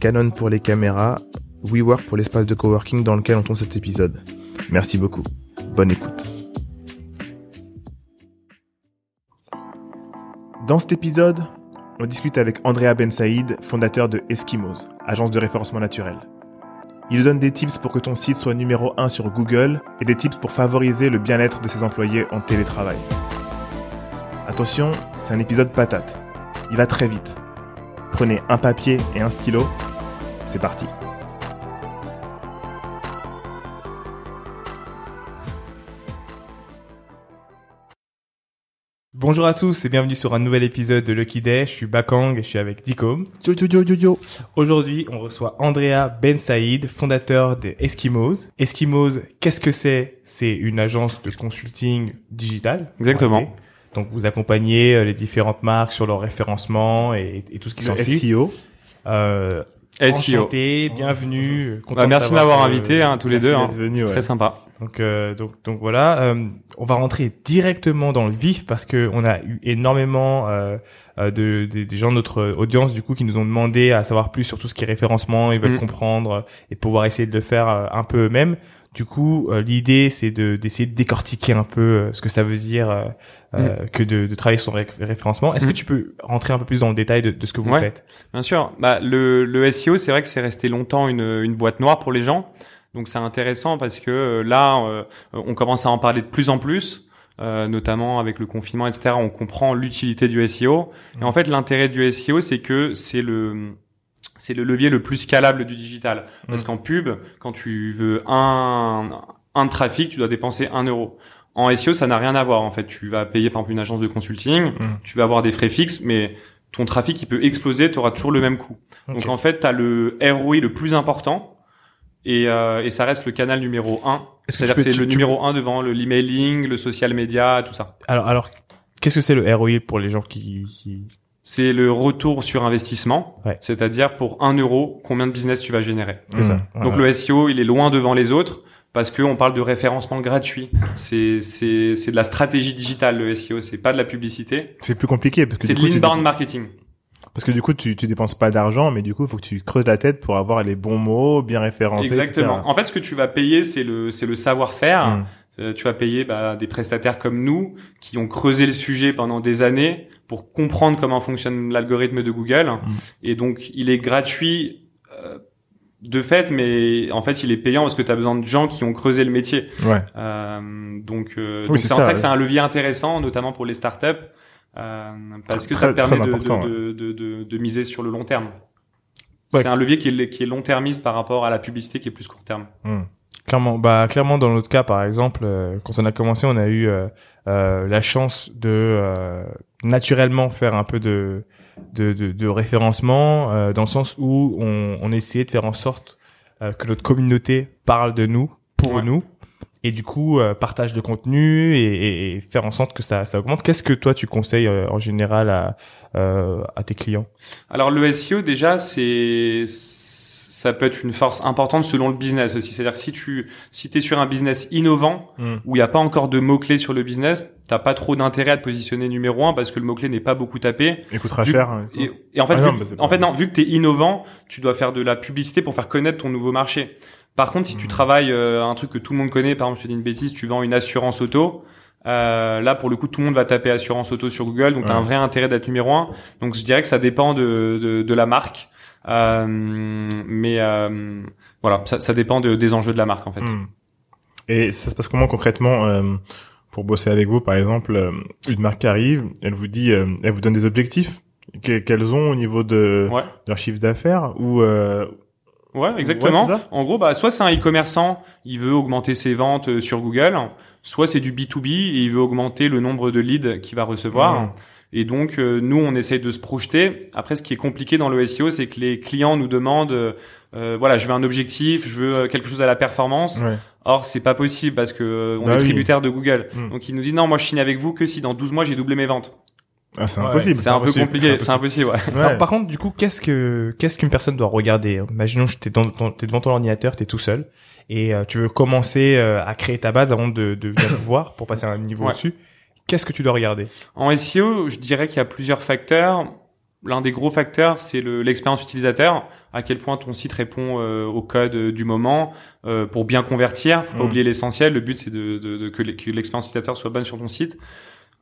Canon pour les caméras, WeWork pour l'espace de coworking dans lequel on tourne cet épisode. Merci beaucoup. Bonne écoute. Dans cet épisode, on discute avec Andrea Ben Saïd, fondateur de Eskimos, agence de référencement naturel. Il nous donne des tips pour que ton site soit numéro 1 sur Google et des tips pour favoriser le bien-être de ses employés en télétravail. Attention, c'est un épisode patate. Il va très vite. Prenez un papier et un stylo. C'est parti. Bonjour à tous et bienvenue sur un nouvel épisode de Lucky Day. Je suis Bakang et je suis avec Dikom. Aujourd'hui, on reçoit Andrea Ben Saïd, fondateur de Eskimos. Eskimos, qu'est-ce que c'est? C'est une agence de consulting digital. Exactement. Donc vous accompagnez euh, les différentes marques sur leur référencement et, et tout ce qui s'ensuit. SEO. Euh, SEO. enchanté, bienvenue. content Bah, merci de m'avoir que- invité hein, tous les deux. Hein. venu, C'est ouais. très sympa. Donc, euh, donc, donc voilà, euh, on va rentrer directement dans le vif parce que on a eu énormément euh, euh, de, de- des gens de notre audience du coup qui nous ont demandé à savoir plus sur tout ce qui est référencement, ils veulent Mm. comprendre euh, et pouvoir essayer de le faire euh, un peu eux-mêmes. Du coup, euh, l'idée c'est de d'essayer de décortiquer un peu euh, ce que ça veut dire euh, euh, que de, de travailler sur le ré- référencement. Est-ce Mm. que tu peux rentrer un peu plus dans le détail de, de ce que vous Ouais. faites? Bien sûr. Bah, le, le SEO, c'est vrai que c'est resté longtemps une, une boîte noire pour les gens. Donc c'est intéressant parce que euh, là, euh, on commence à en parler de plus en plus. euh, notamment avec le confinement, etc. On comprend l'utilité du SEO. Et en fait, l'intérêt du SEO, c'est que c'est le c'est le levier le plus scalable du digital. Parce Mm. qu'en pub, quand tu veux un un trafic, tu dois dépenser un euro. En SEO, ça n'a rien à voir. En fait, tu vas payer par exemple une agence de consulting, Mm. tu vas avoir des frais fixes, mais ton trafic il peut exploser, tu auras toujours le même coût. Donc en fait, tu as le ROI le plus important et, euh, et ça reste le canal numéro un. Est-ce que C'est-à-dire tu que c'est le tu- numéro un devant le l'emailing, le social media, tout ça. Alors, alors, qu'est-ce que c'est le ROI pour les gens qui, qui... C'est le retour sur investissement, Ouais. c'est-à-dire pour un euro, combien de business tu vas générer. C'est ça. Mm. Donc le SEO, il est loin devant les autres parce qu'on parle de référencement gratuit. C'est c'est c'est de la stratégie digitale le SEO, c'est pas de la publicité. c'est plus compliqué parce que C'est du de coup, tu- l'inbound marketing. Parce que du coup, tu, tu dépenses pas d'argent, mais du coup, il faut que tu creuses la tête pour avoir les bons mots, bien référencés. Exactement. etc. En fait, ce que tu vas payer, c'est le c'est le savoir-faire. Mm. Euh, Tu vas payer bah, des prestataires comme nous qui ont creusé le sujet pendant des années pour comprendre comment fonctionne l'algorithme de Google. Et donc, il est gratuit euh, de fait, mais en fait, il est payant parce que tu as besoin de gens qui ont creusé le métier. Ouais. Euh, donc, euh, Oui, c'est en ça, ça que ouais. c'est un levier intéressant, notamment pour les startups, euh, parce que Très- ça te permet de, de, de, de, de miser sur le long terme. Ouais. C'est un levier qui est, qui est long-termiste par rapport à la publicité qui est plus court-terme. Mm. Clairement, bah clairement dans notre cas par exemple, euh, quand on a commencé, on a eu euh, euh, la chance de euh, naturellement faire un peu de de, de, de référencement euh, dans le sens où on, on essayait de faire en sorte euh, que notre communauté parle de nous pour Ouais. nous et du coup euh, partage de contenu et, et, et faire en sorte que ça ça augmente. Qu'est-ce que toi tu conseilles euh, en général à euh, à tes clients? Alors le SEO déjà c'est ça peut être une force importante selon le business aussi. C'est-à-dire que si tu si es sur un business innovant Mm. où il n'y a pas encore de mots clés sur le business, t'as pas trop d'intérêt à te positionner numéro un parce que le mot clé n'est pas beaucoup tapé. Il coûtera Vu- cher. hein. Et, et en fait, Ah non, vu, mais c'est en fait non, vu que t'es innovant, tu dois faire de la publicité pour faire connaître ton nouveau marché. Par contre, si tu travailles euh, un truc que tout le monde connaît, par exemple, je te dis une bêtise, tu vends une assurance auto. Euh, là, pour le coup, tout le monde va taper assurance auto sur Google, donc t'as Ouais. un vrai intérêt d'être numéro un. Donc, je dirais que ça dépend de, de, de la marque, Euh, mais euh, voilà, ça, ça dépend de- des enjeux de la marque en fait. Mm. Et ça se passe comment concrètement euh, pour bosser avec vous, par exemple, une marque arrive, elle vous dit, elle vous donne des objectifs que- qu'elles ont au niveau de Ouais. leur chiffre d'affaires ou euh, Ouais, exactement. Ouais, en gros, bah, soit c'est un e-commerçant, il veut augmenter ses ventes euh, sur Google, soit c'est du B2B et il veut augmenter le nombre de leads qu'il va recevoir. Mm. Et donc, euh, nous, on essaye de se projeter. Après, ce qui est compliqué dans le SEO, c'est que les clients nous demandent, euh, voilà, je veux un objectif, je veux euh, quelque chose à la performance. Ouais. Or, c'est pas possible parce que euh, on Bah est oui. tributaire de Google. Mm. Donc, ils nous disent non, moi, je signe avec vous que si dans 12 mois j'ai doublé mes ventes. Ah, c'est Ouais, impossible. C'est un peu impossible, compliqué. c'est impossible. Ouais. Ouais. Alors, par contre, du coup, qu'est-ce que qu'est-ce qu'une personne doit regarder? Imaginons que t'es devant ton ordinateur, t'es tout seul et euh, tu veux commencer euh, à créer ta base avant de, de venir voir pour passer à un niveau Ouais. au-dessus. Qu'est-ce que tu dois regarder? En SEO, je dirais qu'il y a plusieurs facteurs. L'un des gros facteurs, c'est le- l'expérience utilisateur, à quel point ton site répond euh, au code euh, du moment euh, pour bien convertir. Faut pas Mm. oublier l'essentiel. Le but, c'est de, de- de- que l'expérience utilisateur soit bonne sur ton site.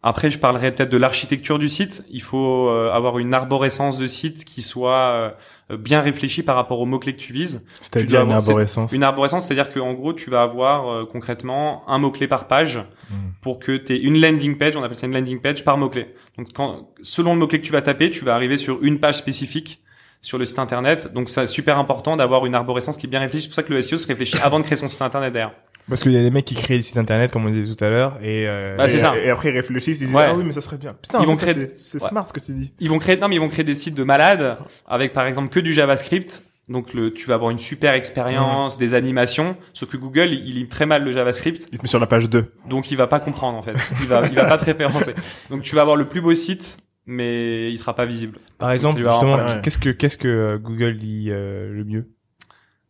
Après, je parlerai peut-être de l'architecture du site. Il faut euh, avoir une arborescence de site qui soit euh, bien réfléchie par rapport aux mots-clés que tu vises. C'est-à-dire une arborescence. Une arborescence, c'est-à-dire qu'en gros, tu vas avoir euh, concrètement un mot-clé par page Mm. pour que tu aies une landing page, on appelle ça une landing page par mot-clé. Donc quand, selon le mot-clé que tu vas taper, tu vas arriver sur une page spécifique sur le site internet. Donc c'est super important d'avoir une arborescence qui est bien réfléchie. C'est pour ça que le SEO se réfléchit avant de créer son site internet d'ailleurs. Parce qu'il y a des mecs qui créent des sites internet, comme on disait tout à l'heure, et, euh, Bah, c'est et, ça. et après, ils réfléchissent, ils disent, Ouais. ah oui, mais ça serait bien. Putain, Ils vont créer- c'est- Ouais. smart ce que tu dis. Ils vont créer, non mais ils vont créer des sites de malades avec par exemple que du JavaScript. Donc le, tu vas avoir une super expérience, des animations. Sauf que Google, il, il lit très mal le JavaScript. Il te met sur la page 2. Donc il va pas comprendre en fait. Il va, il va pas te référencer. Donc tu vas avoir le plus beau site, mais il sera pas visible. par exemple, justement, qu'est-ce que qu'est-ce que euh, Google dit euh, le mieux?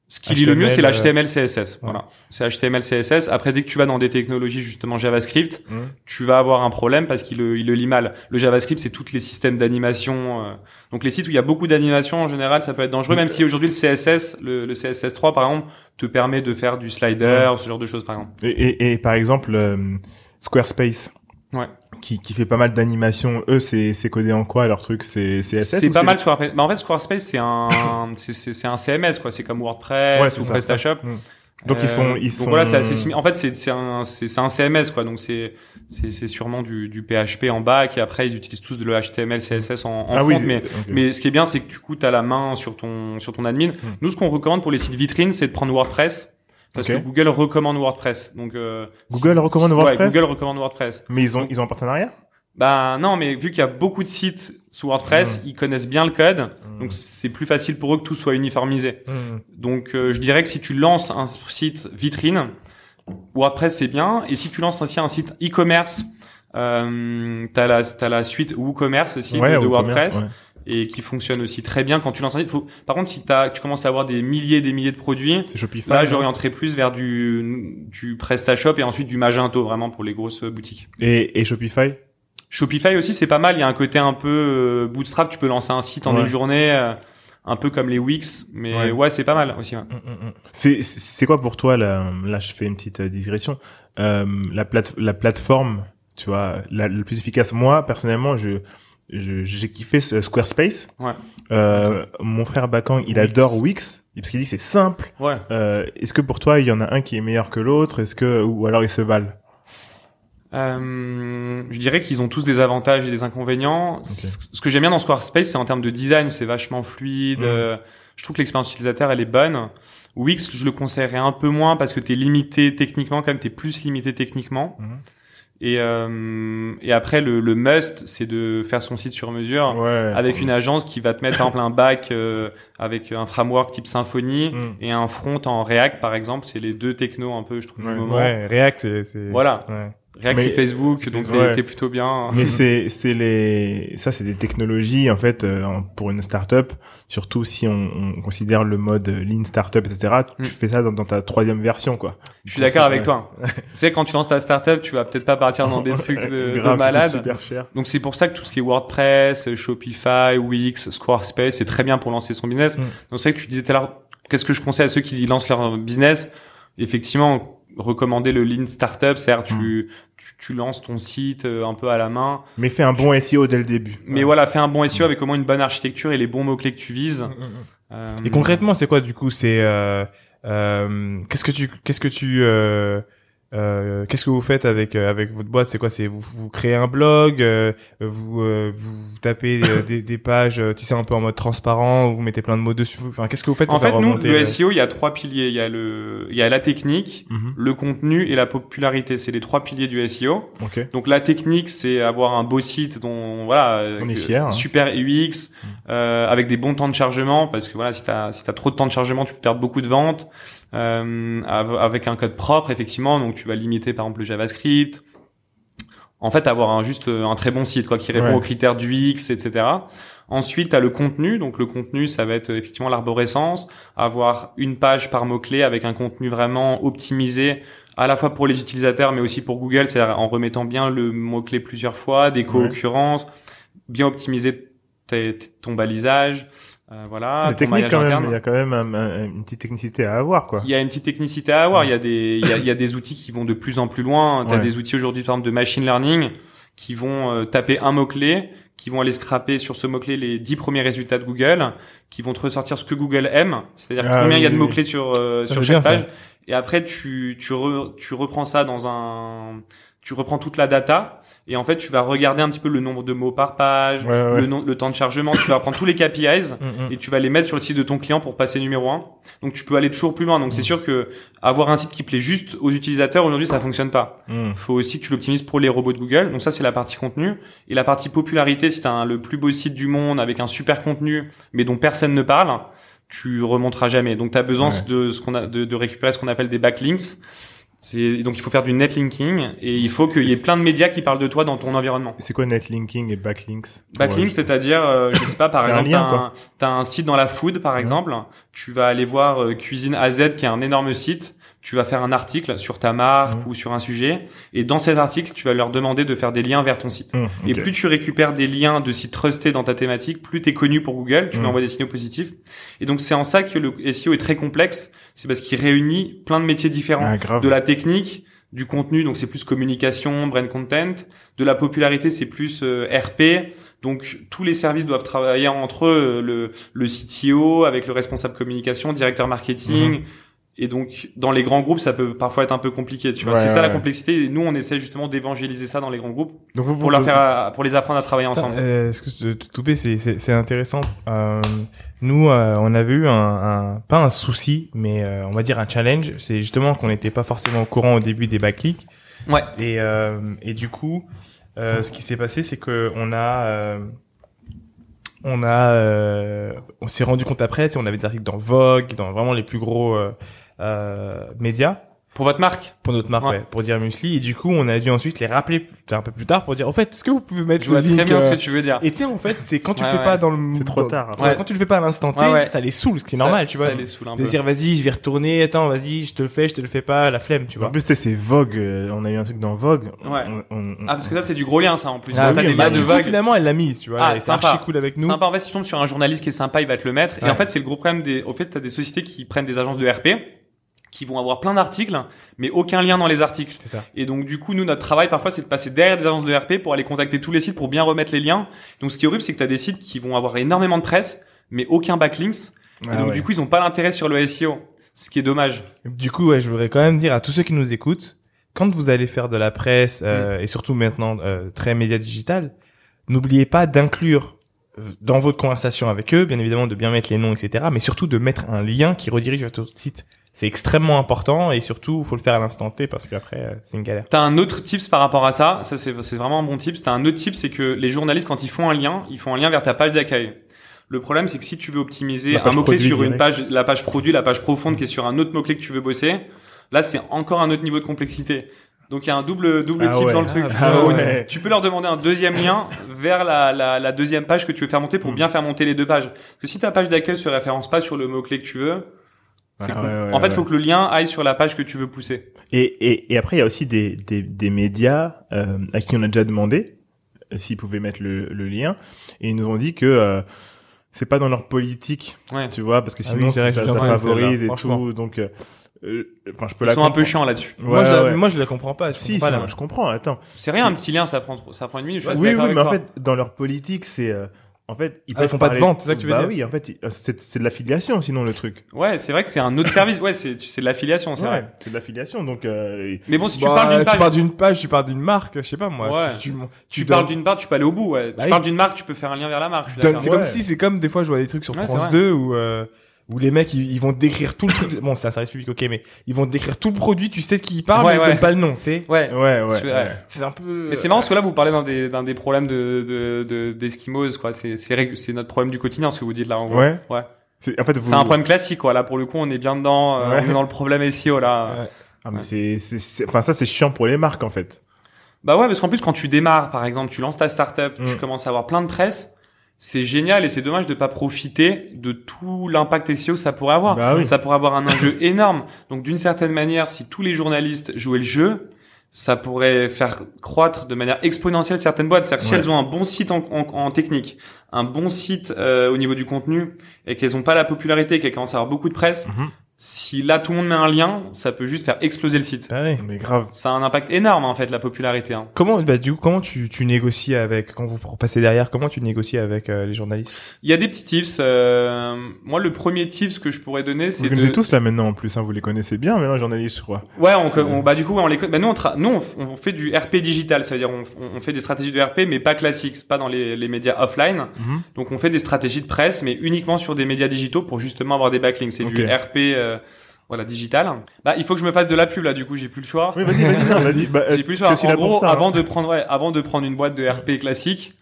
Ce qui lit le mieux, c'est HTML, l'HTML, CSS. Voilà. C'est HTML, CSS. Après, dès que tu vas dans des technologies, justement, JavaScript, Mm. tu vas avoir un problème parce qu'il le, il le lit mal. Le JavaScript, c'est tous les systèmes d'animation. euh. Donc, les sites où il y a beaucoup d'animation, en général, ça peut être dangereux, même si aujourd'hui, le CSS, le, le CSS3, par exemple, te permet de faire du slider, ce genre de choses, par exemple. Et, et, et par exemple, euh, Squarespace. Ouais. Qui, qui fait pas mal d'animations. Eux, c'est, c'est codé en quoi leur truc? C'est CSS C'est pas mal Squarespace. Mais en fait, Squarespace, c'est un, c'est, un CMS, quoi. C'est comme WordPress Ouais, ou. PrestaShop. Mm. Donc ils sont, Euh, ils donc sont. voilà, c'est assez En fait, c'est c'est un c'est un CMS quoi. Donc c'est c'est c'est sûrement du du PHP en bac et après ils utilisent tous de le HTML, CSS en, en ah front. oui. Mais mais ce qui est bien, c'est que du coup, tu as la main sur ton sur ton admin. Nous, ce qu'on recommande pour les sites vitrines, c'est de prendre WordPress. Parce que Google recommande WordPress. Donc euh, Google recommande ouais, WordPress Google recommande WordPress. Mais ils ont, ils ont un partenariat? Bah non, mais vu qu'il y a beaucoup de sites sous WordPress, Mm. ils connaissent bien le code. Mm. Donc c'est plus facile pour eux que tout soit uniformisé. Hmm. Donc euh, je dirais que si tu lances un site vitrine, WordPress c'est bien. Et si tu lances aussi un site e-commerce, euh, t'as la t'as la suite WooCommerce aussi Ouais, de, WordPress ouais. Et qui fonctionne aussi très bien quand tu lances un site. Faut... Par contre, si t'as, tu commences à avoir des milliers et des milliers de produits, C'est Shopify. là non j'orienterai plus vers du du PrestaShop et ensuite du Magento vraiment pour les grosses boutiques. Et, et Shopify? Shopify aussi c'est pas mal. Il y a un côté un peu euh, bootstrap. Tu peux lancer un site en Ouais. une journée. euh, un peu comme les Wix, mais Ouais. ouais, c'est pas mal aussi. ouais. Hmm, hmm, hmm. C'est, c'est quoi pour toi, là, là, je fais une petite euh, digression, euh, la plate, la plateforme, tu vois, la, la plus efficace? Moi, personnellement, je, j'ai kiffé ce Squarespace. Ouais. Euh, mon frère Bakang, il Wix. adore Wix, parce qu'il dit que c'est simple. Ouais. Euh, est-ce que pour toi, il y en a un qui est meilleur que l'autre? Est-ce que, ou alors ils se valent? Euh, je dirais qu'ils ont tous des avantages et des inconvénients. Ce ce que j'aime bien dans Squarespace, c'est en termes de design, c'est vachement fluide. Mm. euh, je trouve que l'expérience utilisateur, elle est bonne. Wix, je le conseillerais un peu moins parce que t'es limité techniquement, quand même, t'es plus limité techniquement. Mhm. Et, euh, et après, le, le must, c'est de faire son site sur mesure. Ouais. Avec une agence qui va te mettre par exemple un back euh, avec un framework type Symfony Mm. et un front en React par exemple, c'est les deux technos un peu je trouve Ouais. du moment. Ouais, React, c'est, c'est... Voilà. Ouais. React c'est Facebook, donc t'es Ouais. t'es plutôt bien. Mais c'est c'est les ça c'est des technologies en fait euh, pour une startup surtout si on, on considère le mode lean startup etc tu Mm. fais ça dans, dans ta troisième version quoi Je suis d'accord avec toi. tu sais quand tu lances ta startup, tu vas peut-être pas partir dans des trucs de, Grave, malade. super cher Donc c'est pour ça que tout ce qui est WordPress, Shopify, Wix, Squarespace, c'est très bien pour lancer son business. Mm. Donc c'est vrai que tu disais tout à l'heure, qu'est-ce que je conseille à ceux qui lancent leur business? Effectivement, recommander le lean startup, c'est-à-dire tu, tu tu lances ton site euh, un peu à la main, mais fais un bon SEO dès le début. Mais voilà, fais un bon SEO avec au moins une bonne architecture et les bons mots clés que tu vises. Euh, Et concrètement, c'est quoi du coup C'est euh, euh, qu'est-ce que tu qu'est-ce que tu euh, qu'est-ce que vous faites avec euh, avec votre boîte? C'est quoi? C'est vous, vous créez un blog, euh, vous, euh, vous tapez des, des pages, tu sais un peu en mode transparent, vous mettez plein de mots dessus. Enfin, qu'est-ce que vous faites pour En fait, faire nous, le SEO, il y a trois piliers. Il y a le, il y a la technique, Mhm. le contenu et la popularité. C'est les trois piliers du SEO. Ok. Donc la technique, c'est avoir un beau site dont voilà, On est fier, hein. super UX, euh, avec des bons temps de chargement, parce que voilà, si t'as si t'as trop de temps de chargement, tu peux perdre beaucoup de ventes. Euh, av- avec un code propre, effectivement, donc tu vas limiter par exemple le JavaScript. En fait, avoir un juste un très bon site quoi qui répond Ouais. aux critères du UX, etc. Ensuite, tu as le contenu. Donc le contenu, ça va être euh, effectivement l'arborescence, avoir une page par mot-clé avec un contenu vraiment optimisé à la fois pour les utilisateurs mais aussi pour Google, c'est-à-dire en remettant bien le mot-clé plusieurs fois, des co-occurrences, bien optimiser ton balisage, euh, voilà, ton technique quand même. Il y a quand même un- un- une petite technicité à avoir, quoi. Il y a une petite technicité à avoir. Il y a des, il y a, il y a des outils qui vont de plus en plus loin. Tu as Ouais. des outils aujourd'hui, par exemple, de machine learning qui vont euh, taper un mot-clé, qui vont aller scraper sur ce mot-clé les 10 premiers résultats de Google, qui vont te ressortir ce que Google aime, c'est-à-dire Ah combien il y a de oui. mots-clés sur, euh, sur chaque ça. page. Et après, tu, tu, re- tu reprends ça dans un, tu reprends toute la data. Et en fait, tu vas regarder un petit peu le nombre de mots par page, Ouais, ouais. Le, temps de chargement. tu vas prendre tous les KPIs Mhm. et tu vas les mettre sur le site de ton client pour passer numéro un. Donc tu peux aller toujours plus loin. Donc c'est sûr que avoir un site qui plaît juste aux utilisateurs aujourd'hui ça fonctionne pas. Faut aussi que tu l'optimises pour les robots de Google. Donc ça c'est la partie contenu et la partie popularité. Si tu as le plus beau site du monde avec un super contenu mais dont personne ne parle, tu remonteras jamais. Donc tu as besoin Ouais. de ce qu'on a de, de récupérer ce qu'on appelle des backlinks. C'est donc il faut faire du netlinking et il faut qu'il y ait plein de médias qui parlent de toi dans ton environnement. C'est quoi netlinking et backlinks Backlink, Ouais. c'est-à-dire, euh, je sais pas, par exemple, t'as un, un site dans la food, par exemple, tu vas aller voir euh, Cuisine AZ, qui est un énorme site, tu vas faire un article sur ta marque Mhm. ou sur un sujet, et dans cet article, tu vas leur demander de faire des liens vers ton site. Hmm, Et plus tu récupères des liens de sites trustés dans ta thématique, plus tu es connu pour Google, tu Mm. lui envoies des signaux positifs. Et donc c'est en ça que le SEO est très complexe, c'est parce qu'il réunit plein de métiers différents Ah, de la technique, du contenu, donc c'est plus communication, brand content, de la popularité, c'est plus euh, RP. Donc tous les services doivent travailler entre eux, le, le CTO avec le responsable communication, directeur marketing. Et donc dans les grands groupes, ça peut parfois être un peu compliqué, tu vois. Ouais, c'est ça la ouais. complexité. Et nous, on essaie justement d'évangéliser ça dans les grands groupes Donc vous, pour vous- leur faire, pour les apprendre à travailler ensemble. euh, que Toupé, c'est c'est c'est intéressant. Euh, nous, euh, on avait eu un, un pas un souci, mais euh, on va dire un challenge. C'est justement qu'on n'était pas forcément au courant au début des backlinks. Ouais. Et euh, et du coup, euh, ce qui s'est passé, c'est que on a euh, on a euh, on s'est rendu compte après, tu sais, on avait des articles dans Vogue, dans vraiment les plus gros euh, euh, médias Pour votre marque, pour notre marque, Ouais. ouais, pour dire Musli. Et du coup, on a dû ensuite les rappeler un peu plus tard pour dire, en fait, est-ce que vous pouvez mettre je vois le très link bien ce euh, que tu veux dire. et tu sais, en fait, c'est quand tu Ouais, le fais ouais. pas dans le... C'est trop tard. Ouais, Ouais. Quand tu le fais pas à l'instant T, Ouais, ouais. ça les saoule, ce qui est Ça- normal, tu vois. Ça les saoule un De peu. dire, vas-y, je vais retourner, attends, vas-y, je te le fais, je te le fais pas, la flemme, tu En vois. plus, c'était c'est Vogue. euh, On a eu un truc dans Vogue. Ouais. On- on- Ah parce que ça c'est du gros lien ça en plus. Ah T'as oui, des liens du de finalement, elle l'a mise, tu vois. Ah, et c'est sympa. archi cool avec nous. Sympa. En fait, si tu tombes sur un journaliste qui est sympa, il va te le mettre. Et en fait, c'est le gros problème des. Au fait, t'as des sociétés qui prennent des agences de RP, qui vont avoir plein d'articles, mais aucun lien dans les articles. Ça. Et donc, du coup, nous, notre travail parfois, c'est de passer derrière des agences de RP pour aller contacter tous les sites pour bien remettre les liens. Donc, ce qui est horrible, c'est que t'as des sites qui vont avoir énormément de presse, mais aucun backlinks. Ah et donc, ouais. du coup, ils ont pas l'intérêt sur le SEO. Ce qui est dommage. Du coup, ouais, je voudrais quand même dire à tous ceux qui nous écoutent, quand vous allez faire de la presse, euh, et surtout maintenant euh, très média digital, n'oubliez pas d'inclure dans votre conversation avec eux, bien évidemment, de bien mettre les noms, etc., mais surtout de mettre un lien qui redirige vers votre site. C'est extrêmement important et surtout, faut le faire à l'instant T parce qu'après, euh, c'est une galère. T'as un autre tips par rapport à ça? Ça, c'est, c'est vraiment un bon tips. T'as un autre tip, c'est que les journalistes, quand ils font un lien, ils font un lien vers ta page d'accueil. Le problème, c'est que si tu veux optimiser un page mot-clé produit sur une page, la page produit, la page profonde qui est sur un autre mot-clé que tu veux bosser, là, c'est encore un autre niveau de complexité. Donc, il y a un double, double Ah tip ouais. dans le truc. Ah ouais. Tu peux leur demander un deuxième lien vers la, la, la deuxième page que tu veux faire monter pour Hmm. bien faire monter les deux pages. Parce que si ta page d'accueil se référence pas sur le mot-clé que tu veux, c'est Ah cool. ouais, ouais, en fait, il ouais. faut que le lien aille sur la page que tu veux pousser. Et, et, et après, il y a aussi des, des, des médias euh, à qui on a déjà demandé euh, s'ils pouvaient mettre le, le lien. Et ils nous ont dit que euh, c'est pas dans leur politique, Ouais. tu vois, parce que Ah sinon oui, c'est vrai, ça, je ça voir favorise et tout. Donc, euh, euh, enfin, je peux Ils la sont un peu chiants là-dessus. moi, je Ouais, la, ouais. moi, je la comprends pas. Je Si, comprends ça, pas, là. je comprends. Attends. C'est rien, un petit lien, ça prend, trop- ça prend une minute. Je oui, oui, mais en fait, dans leur politique, c'est euh, en fait, ils Ah, font pas de vente, c'est ça que tu veux bah dire oui, en fait, c'est c'est de l'affiliation, sinon le truc. Ouais, c'est vrai que c'est un autre service. Ouais, c'est c'est de l'affiliation, c'est Ouais, vrai. c'est de l'affiliation, donc. Euh, Mais bon, si tu Bah, parles d'une page, tu parles d'une page, tu parles d'une marque, je sais pas moi. Ouais. Tu, tu, tu donnes- parles d'une page, tu peux aller au bout. Ouais. Bah tu oui. parles d'une marque, tu peux faire un lien vers la marque. C'est comme Ouais. si, c'est comme des fois je vois des trucs sur France vrai. 2 où euh, où les mecs ils, ils vont décrire tout le truc. Bon, c'est un service public, ok, mais ils vont décrire tout le produit. Tu sais de qui ils parlent, Ouais, mais ils ouais. donnent pas le nom, tu sais. Ouais. ouais, ouais. C'est- ouais. ouais. C'est un peu. Mais c'est marrant parce que là vous parlez d'un des d'un des problèmes de de de- d'esquimose quoi. C'est c'est c'est notre problème du quotidien ce que vous dites là en gros. Ouais. Ouais. C'est en fait, vous... C'est un problème classique quoi. Là pour le coup on est bien dedans. euh, Ouais. On est dans le problème SEO là. Ouais. Ah, mais Ouais. c'est, c'est, c'est- enfin ça c'est chiant pour les marques en fait. Bah ouais parce qu'en plus quand tu démarres par exemple tu lances ta startup, tu Mm. commences à avoir plein de presse. C'est génial et c'est dommage de pas profiter de tout l'impact SEO que ça pourrait avoir. Bah oui. Ça pourrait avoir un enjeu énorme. Donc d'une certaine manière, si tous les journalistes jouaient le jeu, ça pourrait faire croître de manière exponentielle certaines boîtes. C'est-à-dire si elles ont un bon site en, en- en technique, un bon site euh, au niveau du contenu, et qu'elles ont pas la popularité, qu'elles commencent à avoir beaucoup de presse, Mhm. Si là tout le monde met un lien, ça peut juste faire exploser le site. Ah ouais. Mais grave. Ça a un impact énorme en fait la popularité. Hein. Comment, bah, du coup, comment tu, tu négocies avec, quand vous passez derrière, comment tu négocies avec euh, les journalistes? Il y a des petits tips. euh, moi le premier tips que je pourrais donner Vous c'est les de... connaissez tous là maintenant en plus, hein, vous les connaissez bien maintenant journalistes je crois. Ouais, on, bah du coup on les, bah nous on, tra- nous on, fait du RP digital, ça veut dire on, on fait des stratégies de RP mais pas classiques, pas dans les, les médias offline. Mhm. Donc on fait des stratégies de presse mais uniquement sur des médias digitaux pour justement avoir des backlinks. C'est du Ok. RP euh, voilà digital. Bah il faut que je me fasse de la pub là du coup j'ai plus le choix. Oui vas-y vas-y. Bah, euh, j'ai plus le choix. En gros ça, hein. avant de prendre ouais, avant de prendre une boîte de RP classique.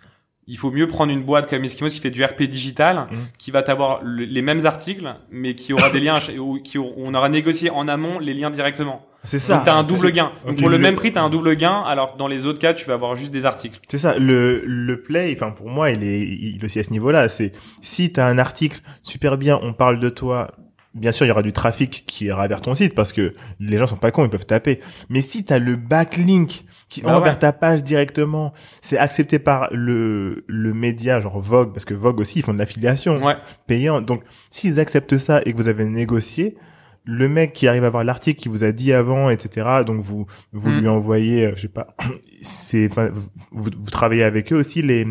Il faut mieux prendre une boîte comme Eskimos qui fait du RP digital, Mhm. qui va t'avoir le- les mêmes articles, mais qui aura des liens, où, qui, on aura négocié en amont les liens directement. C'est ça. Donc t'as un double gain. Donc pour le le- même prix, t'as un double gain, alors que dans les autres cas, tu vas avoir juste des articles. C'est ça, le, le play, enfin pour moi, il est, il est aussi à ce niveau-là. C'est si t'as un article super bien, on parle de toi. Bien sûr, il y aura du trafic qui ira vers ton site parce que les gens sont pas cons, ils peuvent taper. Mais si t'as le backlink qui Bah envoie ouais. vers ta page directement, c'est accepté par le le média genre Vogue parce que Vogue aussi ils font de l'affiliation Ouais. payant. Donc s'ils acceptent ça et que vous avez négocié, le mec qui arrive à voir l'article qui vous a dit avant, etc. Donc vous vous Mm. lui envoyez, euh, je sais pas, c'est, vous, vous travaillez avec eux aussi les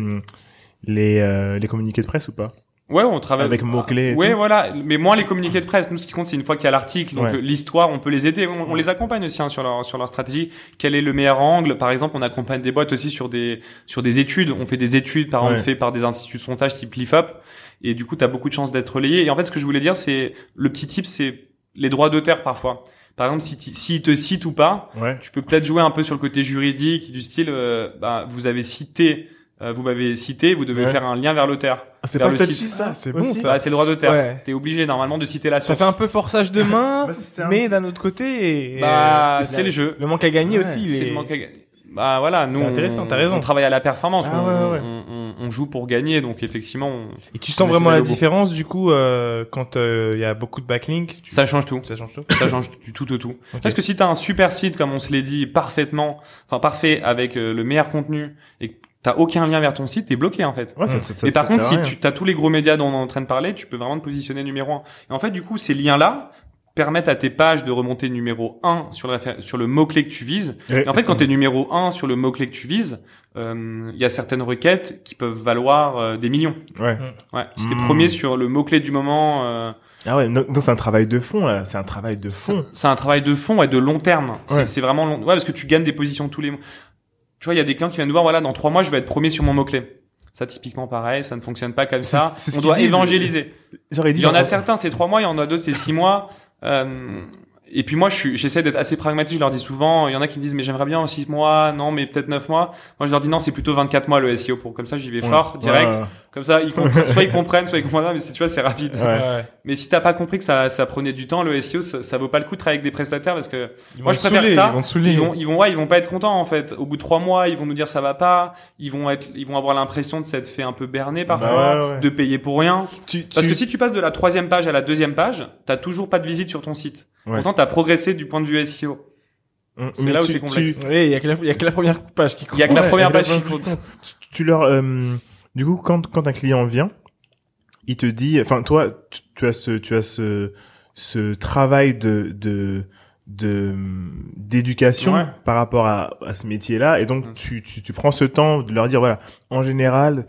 les euh, les communiqués de presse ou pas? Ouais, on travaille Avec mots-clés et Ouais, tout. voilà. Mais moins les communiqués de presse. Nous, ce qui compte, c'est une fois qu'il y a l'article. Donc Ouais. euh, l'histoire, on peut les aider. On, on les accompagne aussi hein, sur leur sur leur stratégie. Quel est le meilleur angle? Par exemple, on accompagne des boîtes aussi sur des sur des études. On fait des études, par exemple, Ouais. faites par des instituts de sondage type Lifop. Et du coup, tu as beaucoup de chances d'être relayé. Et en fait, ce que je voulais dire, c'est le petit tip, c'est les droits d'auteur parfois. Par exemple, si s'ils te citent ou pas, Ouais. tu peux peut-être jouer un peu sur le côté juridique du style, euh, bah, vous avez cité, euh, vous m'avez cité, vous devez Ouais. faire un lien vers l'auteur. Ah, c'est pas le touchy site. ça, c'est aussi bon, ça. Bah, c'est le droit d'auteur. Ouais. T'es obligé normalement de citer la Ça source. fait un peu forçage de main, Bah, mais d'un autre côté, Bah, c'est les jeux. Le manque à gagner Ouais, aussi. C'est est- le manque à gagner. Bah voilà, nous C'est intéressant, on, t'as raison. on travaille à la performance, Ah, on, ouais, ouais. On, on- on joue pour gagner, donc effectivement, on- Et tu sens vraiment la différence du coup euh, quand euh, il y a beaucoup de backlinks. tu- ça change tout. ça change tout. ça change du tout au tout. Ok. Parce que si t'as un super site, comme on se l'est dit, parfaitement, enfin parfait, avec euh, le meilleur contenu, et que t'as aucun lien vers ton site, t'es bloqué en fait. Ouais, ça, ça, ça, Mais par ça contre, si tu as tous les gros médias dont on est en train de parler, tu peux vraiment te positionner numéro un. Et en fait, du coup, ces liens-là permettent à tes pages de remonter numéro un sur le, sur le mot-clé que tu vises. Ouais, Et en fait, quand tu es numéro un sur le mot-clé que tu vises, euh, il y a certaines requêtes qui peuvent valoir euh, des millions. ouais. Ouais. Si t'es Mm. premier sur le mot-clé du moment, euh, Ah ouais, donc c'est un travail de fond là, c'est un travail de fond. c'est un travail de fond et de long terme. C'est Ouais. c'est vraiment long. Ouais, parce que tu gagnes des positions tous les mois. Tu vois, il y a des clients qui viennent nous voir, voilà, dans trois mois, je vais être premier sur mon mot-clé. Ça, typiquement, pareil, ça ne fonctionne pas comme ça. c'est ce On doit évangéliser. J'aurais dit Il y en a certains, c'est trois mois, il y en a d'autres, c'est six mois. Euh, et puis moi, je suis, j'essaie d'être assez pragmatique. Je leur dis souvent, il y en a qui me disent, mais j'aimerais bien six mois, non, mais peut-être neuf mois. Moi, je leur dis non, c'est plutôt 24 mois le SEO pour comme ça, j'y vais Ouais. fort, direct. Ouais, Comme ça, ils comprennent, soit ils comprennent, soit ils comprennent pas, mais c'est, tu vois, c'est rapide. Ouais. Mais si t'as pas compris que ça, ça prenait du temps, le SEO, ça, ça vaut pas le coup de travailler avec des prestataires parce que Ils Moi, vont je préfère saouler, ça. Ils vont saouler. ils vont, ils vont, ouais, ils vont pas être contents en fait. Au bout de trois mois, ils vont nous dire ça va pas. Ils vont être, ils vont avoir l'impression de s'être fait un peu berner parfois, Bah ouais, ouais. de payer pour rien. Tu, Parce tu- que si tu passes de la troisième page à la deuxième page, t'as toujours pas de visite sur ton site. Ouais. Pourtant, t'as progressé du point de vue SEO. Hum, C'est mais là où c'est complexe. tu- Oui, il y a que la, il y a que la première page qui compte. Il y a que la Ouais, première page qui compte. tu, tu leur, euh, du coup, quand quand un client vient, il te dit, enfin toi, tu, tu as ce, tu as ce, ce travail de de de d'éducation Ouais. par rapport à, à ce métier-là et donc Bien tu, tu tu prends ce temps de leur dire voilà en général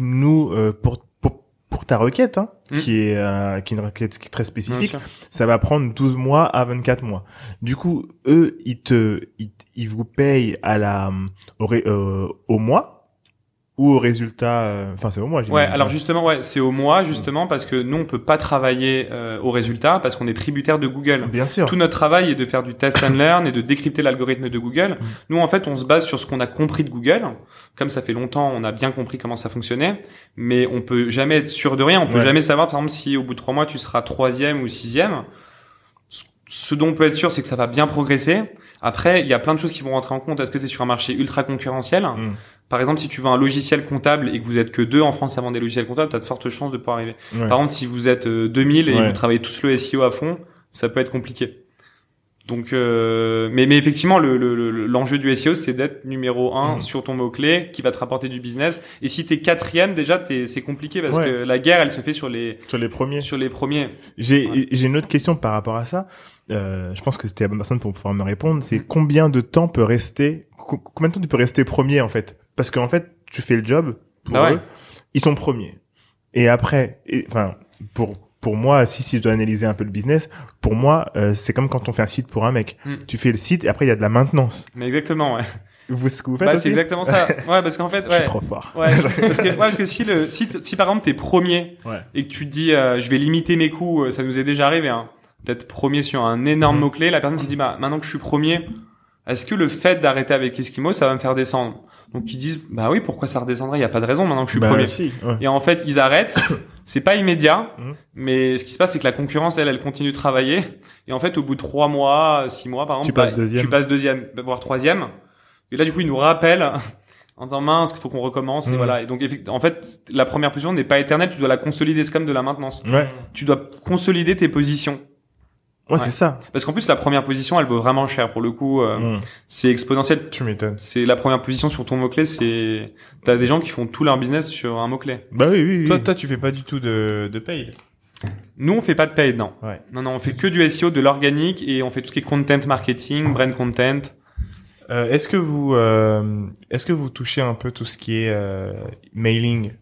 nous euh, pour pour pour ta requête hein, Mm. qui est euh, qui est une requête qui est très spécifique ça va prendre 12 mois à 24 mois. Du coup, eux, ils te, ils, ils vous payent à la, au, euh, au mois ou au résultat. euh, Enfin, c'est au mois. Ouais, alors justement, ouais, c'est au mois justement parce que nous on peut pas travailler euh, au résultat parce qu'on est tributaire de Google. bien sûr. Tout notre travail est de faire du test and learn et de décrypter l'algorithme de Google. Mm. Nous, en fait, on se base sur ce qu'on a compris de Google. Comme ça fait longtemps, on a bien compris comment ça fonctionnait, mais on peut jamais être sûr de rien. On peut Ouais. jamais savoir, par exemple, si au bout de trois mois tu seras troisième ou sixième. Ce- Ce dont on peut être sûr, c'est que ça va bien progresser. Après, il y a plein de choses qui vont rentrer en compte. Est-ce que tu es sur un marché ultra concurrentiel? Mm. Par exemple, si tu veux un logiciel comptable et que vous êtes que deux en France à vendre des logiciels comptables, tu as de fortes chances de pouvoir arriver. Ouais. Par contre, si vous êtes euh, 2000 et Ouais. vous travaillez tous le SEO à fond, ça peut être compliqué. Donc, euh, mais, mais effectivement, le- le- le- l'enjeu du SEO, c'est d'être numéro un Mhm. sur ton mot-clé qui va te rapporter du business. Et si t'es quatrième, déjà, t'es- c'est compliqué parce Ouais. que la guerre, elle se fait sur les, Sur les premiers. sur les premiers. J'ai Ouais. j'ai une autre question par rapport à ça. Euh, je pense que c'était la bonne personne pour pouvoir me répondre. C'est Mm. combien de temps peut rester, co- combien de temps tu peux rester premier en fait? Parce qu'en fait, tu fais le job pour Bah ouais. eux, ils sont premiers. Et après, et- enfin, pour pour moi, si si je dois analyser un peu le business, pour moi, euh, c'est comme quand on fait un site pour un mec. Mm. Tu fais le site et après il y a de la maintenance. Mais exactement, ouais. Vous ce que vous faites Bah, c'est exactement ça. Ouais, parce qu'en fait, Je suis ouais. trop fort. Ouais, parce que, ouais, parce que si le, si, si par exemple t'es premier Ouais. et que tu te dis, euh, je vais limiter mes coûts, euh, ça nous est déjà arrivé, hein, d'être premier sur un énorme Mhm. mot-clé, la personne se dit, bah, maintenant que je suis premier, est-ce que le fait d'arrêter avec Eskimo, ça va me faire descendre? Donc ils disent, bah oui, pourquoi ça redescendrait? Il y a pas de raison maintenant que je suis Bah, premier. si, ouais. Et en fait, ils arrêtent. C'est pas immédiat, Mhm. mais ce qui se passe, c'est que la concurrence, elle, elle continue de travailler. Et en fait, au bout de trois mois, six mois, par exemple, Tu passes bah, deuxième. tu passes deuxième, voire troisième. Et là, du coup, ils nous rappellent en disant mince, qu'il faut qu'on recommence. Et Mhm. voilà. Et donc, en fait, la première position n'est pas éternelle. Tu dois la consolider. C'est comme de la maintenance. Ouais. Tu dois consolider tes positions. Ouais, c'est ça. Parce qu'en plus, la première position, elle vaut vraiment cher. Pour le coup, euh, Mm. c'est exponentiel. Tu m'étonnes. C'est la première position sur ton mot-clé. C'est, t'as des gens qui font tout leur business sur un mot-clé. Bah oui, oui, oui. Toi, toi, tu fais pas du tout de, de paid. Nous, on fait pas de paid, non. Ouais. Non, non, on fait que du SEO, de l'organique et on fait tout ce qui est content marketing, brand content. Euh, est-ce que vous, euh, est-ce que vous touchez un peu tout ce qui est euh, mailing?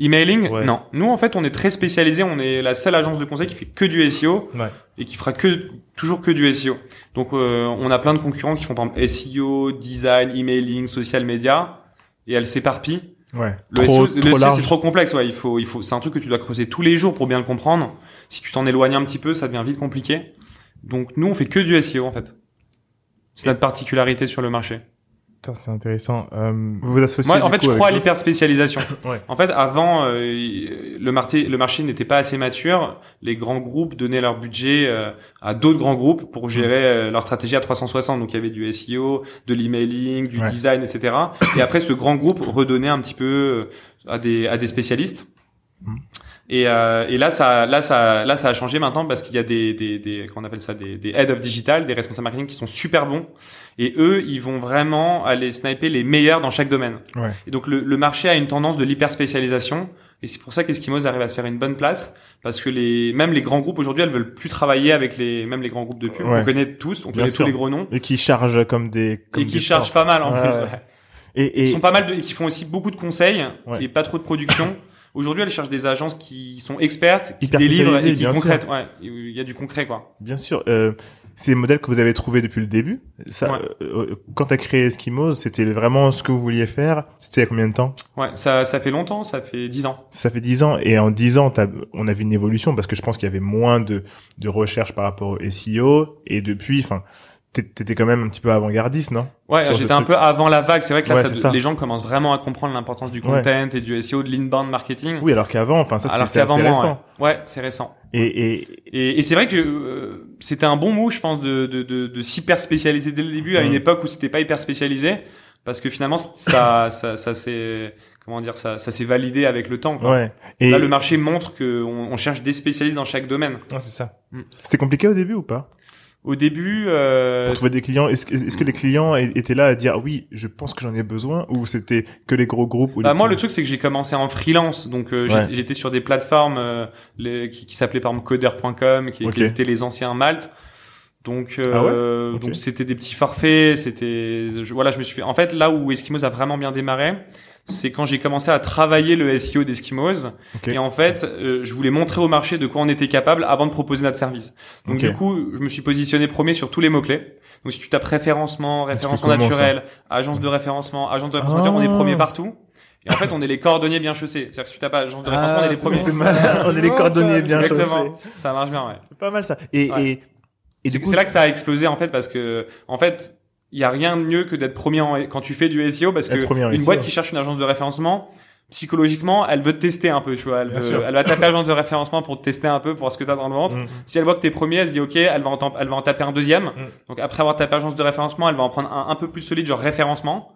Emailing, Ouais. non. Nous, en fait, on est très spécialisé. On est la seule agence de conseil qui fait que du SEO Ouais. et qui fera que toujours que du SEO. Donc, euh, on a plein de concurrents qui font par exemple SEO, design, emailing, social media, et elles s'éparpillent. Ouais. Le trop, SEO, le trop SEO, large. c'est trop complexe. Ouais, il faut, il faut. C'est un truc que tu dois creuser tous les jours pour bien le comprendre. Si tu t'en éloignes un petit peu, ça devient vite compliqué. Donc, nous, on fait que du SEO en fait. C'est notre particularité sur le marché. Putain, c'est intéressant. Euh, Vous vous associez Moi, en fait, je crois à d'autres l'hyper spécialisation. Ouais. En fait, avant, euh, le marché, le marché n'était pas assez mature. Les grands groupes donnaient leur budget euh, à d'autres grands groupes pour gérer euh, leur stratégie à 360. Donc, il y avait du SEO, de l'emailing, du Ouais. design, etc. Et après, ce grand groupe redonnait un petit peu euh, à des à des spécialistes. Et, euh, et là, ça, là, ça, là, ça a changé maintenant parce qu'il y a des, des, des, qu'on appelle ça, des, des head of digital, des responsables marketing qui sont super bons. Et eux, ils vont vraiment aller sniper les meilleurs dans chaque domaine. Ouais. Et donc le, le marché a une tendance de l'hyper spécialisation. Et c'est pour ça qu'Eskimos arrive à se faire une bonne place parce que les même les grands groupes aujourd'hui, elles veulent plus travailler avec les même les grands groupes de pub. Ouais. On connaît tous, on Bien connaît sûr. tous les gros noms Et qui chargent comme des. Comme et qui des chargent pas mal en Ouais, plus. ouais. Et, Ils et sont pas mal de, et qui font aussi beaucoup de conseils et pas trop de production. Aujourd'hui, elles cherchent des agences qui sont expertes, qui Hyper délivrent et qui concrètent. Ouais, il y a du concret quoi. bien sûr, euh, c'est des modèles que vous avez trouvés depuis le début. Ça, Ouais. euh, euh, quand t'as créé Eskimos, c'était vraiment ce que vous vouliez faire? C'était il y a combien de temps? Ouais, ça ça fait longtemps, ça fait dix ans. Ça fait dix ans. Et en dix ans, on a vu une évolution parce que je pense qu'il y avait moins de, de recherche par rapport au SEO. Et depuis, enfin, t'étais quand même un petit peu avant-gardiste, non? Ouais, j'étais un peu avant la vague. C'est vrai que là, Ouais, ça- c'est ça. les gens commencent vraiment à comprendre l'importance du Ouais. content et du SEO, de l'inbound marketing. Oui, alors qu'avant, enfin, ça, c'est c'est récent. ouais, Ouais, c'est récent. Et, et, Et, et c'est vrai que euh, c'était un bon move, je pense, de, de, de, de s'hyper spécialiser dès le début à Mm. une époque où c'était pas hyper spécialisé, parce que finalement ça, ça, ça s'est, comment dire, ça, ça s'est validé avec le temps. Quoi. ouais. Et Là, le marché montre que on, on cherche des spécialistes dans chaque domaine. ah, c'est ça. c'était compliqué au début ou pas? Au début, euh, Pour trouver des clients, est-ce que, les clients é- étaient là à dire oui, je pense que j'en ai besoin, ou c'était que les gros groupes ou Bah moi le truc c'est que j'ai commencé en freelance donc euh, Ouais. j'étais- sur des plateformes euh, les, qui, qui s'appelaient par exemple coder.com qui, étaient les anciens Malte Donc, Ah euh, ouais Ok. donc c'était des petits forfaits, c'était, voilà, je me suis fait. En fait, là où Eskimos a vraiment bien démarré, c'est quand j'ai commencé à travailler le SEO d'Eskimos. Ok. Et en fait, euh, je voulais montrer au marché de quoi on était capable avant de proposer notre service. Donc du coup, je me suis positionné premier sur tous les mots clés. Donc si tu tapes référencement, référencement naturel, agence de référencement, agence de référencement, on est Ah. premier partout. Et en fait, on est les cordonniers bien chaussés. C'est-à-dire que si tu tapes agence de Ah, référencement, on est les c'est premiers. ça. malin, on est les cordonniers ça. bien chaussés. Exactement. Ça marche bien, ouais. C'est pas mal ça. Et, Ouais. et, et C'est du coup, c'est là que ça a explosé en fait parce que en fait il y a rien de mieux que d'être premier en, quand tu fais du SEO parce Être que une SEO. boîte qui cherche une agence de référencement psychologiquement elle veut te tester un peu tu vois. Elle, veut- elle va taper agence de référencement pour te tester un peu pour voir ce que t'as dans le ventre. Mm. si elle voit que t'es premier elle se dit ok elle va en, elle va en taper un deuxième. Mm. donc après avoir tapé agence de référencement elle va en prendre un un peu plus solide genre référencement.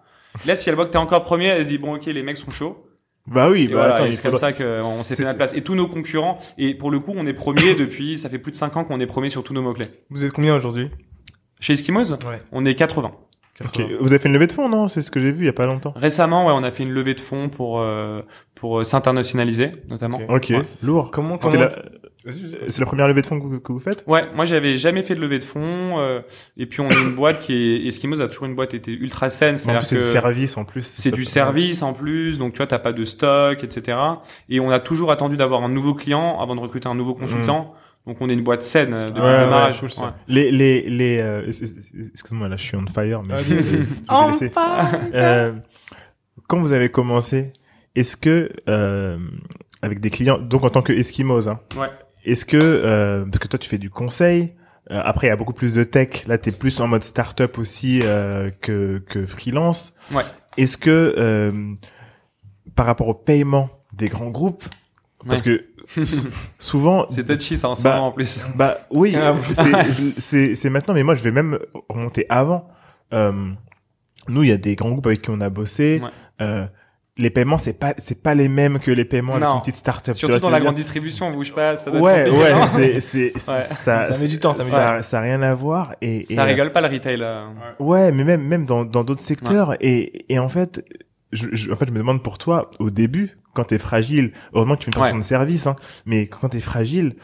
Là si elle voit que t'es encore premier elle se dit bon ok les mecs sont chauds. Bah oui, et bah voilà, attends, c'est comme ça qu'on s'est fait notre place. Et tous nos concurrents et pour le coup on est premier depuis ça fait plus de 5 ans qu'on est premier sur tous nos mots clés Vous êtes combien aujourd'hui? Chez Eskimos Ouais. on est 80 Ok. Vous avez fait une levée de fonds, non? C'est ce que j'ai vu il y a pas longtemps. Récemment, ouais, on a fait une levée de fonds pour euh, pour euh, s'internationaliser, notamment. Ok, Ouais. lourd. Comment, C'était comment... la- C'est la première levée de fonds que, que vous faites? Ouais, moi j'avais jamais fait de levée de fonds, euh, et puis on est une boîte qui est Eskimos a toujours une boîte qui était ultra saine, c'est du service en plus. c'est du service en plus, donc tu vois t'as pas de stock, etc. Et on a toujours attendu d'avoir un nouveau client avant de recruter un nouveau consultant. Donc on est une boîte saine euh, depuis. Ouais, le ouais, démarrage. cool, ça. Ouais. Les les les. euh, Excuse-moi, là, je suis on fire, mais je je vais laisser. Euh, quand vous avez commencé, est-ce que euh, avec des clients, donc en tant que Eskimos, hein, Ouais. est-ce que euh, parce que toi tu fais du conseil, euh, après il y a beaucoup plus de tech, là t'es plus en mode startup aussi euh, que que freelance. Ouais. Est-ce que euh, par rapport au paiement des grands groupes, parce que sou- souvent C'est touchy ça en ce Bah, moment en plus. bah oui, Ah, c'est- maintenant, mais moi je vais même remonter avant. Euh, nous, il y a des grands groupes avec qui on a bossé. Ouais. Euh, les paiements, c'est pas c'est pas les mêmes que les paiements avec Non. une petite startup. tu Surtout vois dans la je grande distribution, on bouge pas, ça doit dire être Ouais, ouais, c'est c'est Ouais. ça. Ça met du temps, ça met du ça, ça a rien à voir et, et, Ça euh, rigole pas le retail. là. Ouais, mais même même dans dans d'autres secteurs et et en fait, je, je- en fait, je me demande pour toi au début quand t'es fragile. Heureusement que tu fais une Ouais. de service, hein, mais quand t'es fragile,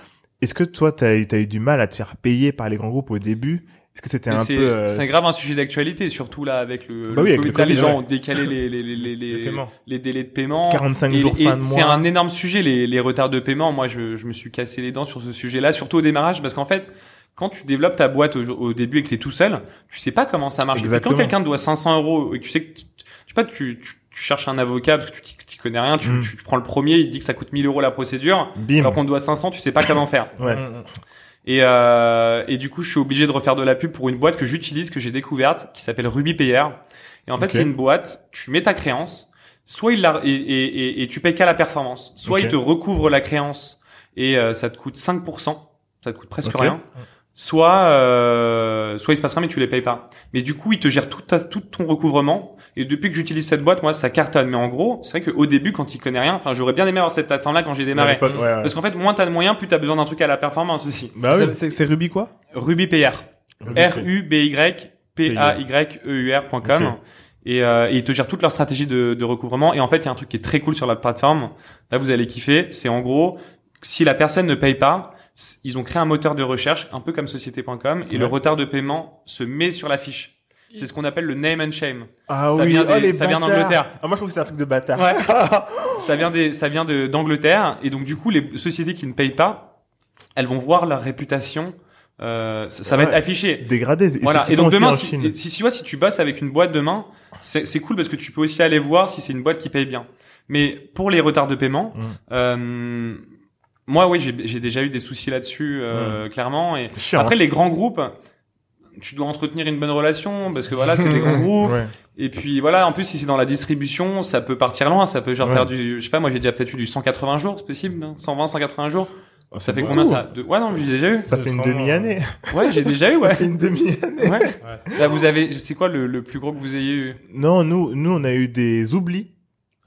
est-ce que toi t'as eu- t'as eu du mal à te faire payer par les grands groupes au début? Est-ce que c'était un C'est peu euh, c'est grave un sujet d'actualité, surtout là avec le, Bah le oui, avec Covid, le ça, les gens ouais. ont décalé les, les, les, les, délais de paiement. 45 Et- jours et fin de C'est mois un énorme sujet, les, les retards de paiement. Moi, je, je me suis cassé les dents sur ce sujet-là, surtout au démarrage, parce qu'en fait, quand tu développes ta boîte au, au début et que t'es tout seul, tu sais pas comment ça marche. Et Exactement. quand quelqu'un te doit 500 euros et que tu sais que, tu, sais pas, tu, tu, tu cherches un avocat parce que tu t'y- connais rien, tu, Mm. tu prends le premier, il dit que ça coûte 1000 euros la procédure, Bim. alors qu'on te doit 500, tu sais pas comment faire. Ouais. Mm, mm. Et, euh, et du coup, je suis obligé de refaire de la pub pour une boîte que j'utilise, que j'ai découverte, qui s'appelle Ruby Payer. Et en fait, c'est une boîte, tu mets ta créance, soit il la, et, et, et, et tu payes qu'à la performance, soit Ok. il te recouvre la créance et euh, ça te coûte 5%, ça te coûte presque rien. Soit, euh, soit il se passe rien mais tu les payes pas. Mais du coup, il te gère tout, ta, tout ton recouvrement. Et depuis que j'utilise cette boîte, moi, ça cartonne. Mais en gros, c'est vrai qu'au début, quand il connaît rien, enfin, j'aurais bien aimé avoir cette plateforme-là quand j'ai démarré. l'époque, ouais, ouais. Parce qu'en fait, moins t'as de moyens, plus t'as besoin d'un truc à la performance aussi. Bah oui. C'est- Ruby quoi? Ruby Payer. R-U-B-Y-P-A-Y-E-U-R.com. Ok. Et, euh, et ils te gèrent toute leur stratégie de, de recouvrement. Et en fait, il y a un truc qui est très cool sur la plateforme. Là, vous allez kiffer. C'est en gros, si la personne ne paye pas, ils ont créé un moteur de recherche, un peu comme société.com, et le retard de paiement se met sur la fiche. C'est ce qu'on appelle le name and shame. Ah ça oui, vient oh, les ça vient d'Angleterre. Ah, moi je trouve que c'est un truc de bâtard. Ouais. ça vient des, ça vient d'Angleterre. Et donc, du coup, les sociétés qui ne payent pas, elles vont voir leur réputation. Euh, ça, ça va être affiché. Dégradé. Voilà. Et donc demain, si, si, tu vois, si tu bosses avec une boîte demain, c'est c'est cool parce que tu peux aussi aller voir si c'est une boîte qui paye bien. Mais pour les retards de paiement, Mm. euh, moi, oui, j'ai j'ai déjà eu des soucis là-dessus, euh, clairement. Et Chiant, après, les grands groupes, tu dois entretenir une bonne relation parce que voilà, c'est des grands groupes. Ouais. Et puis voilà, en plus, si c'est dans la distribution, ça peut partir loin. Ça peut genre Ouais. faire du, je sais pas, moi j'ai déjà peut-être eu du 180 jours, c'est possible, hein 120, 180 jours? Oh, Ça fait beaucoup. combien ça? De... Ouais, non, j'ai déjà eu. Ça fait une demi-année. Ouais, j'ai déjà eu, Ça ouais. fait une demi-année. ouais. Là, vous avez, c'est quoi le, le plus gros que vous ayez eu? Non, nous, nous, on a eu des oublis.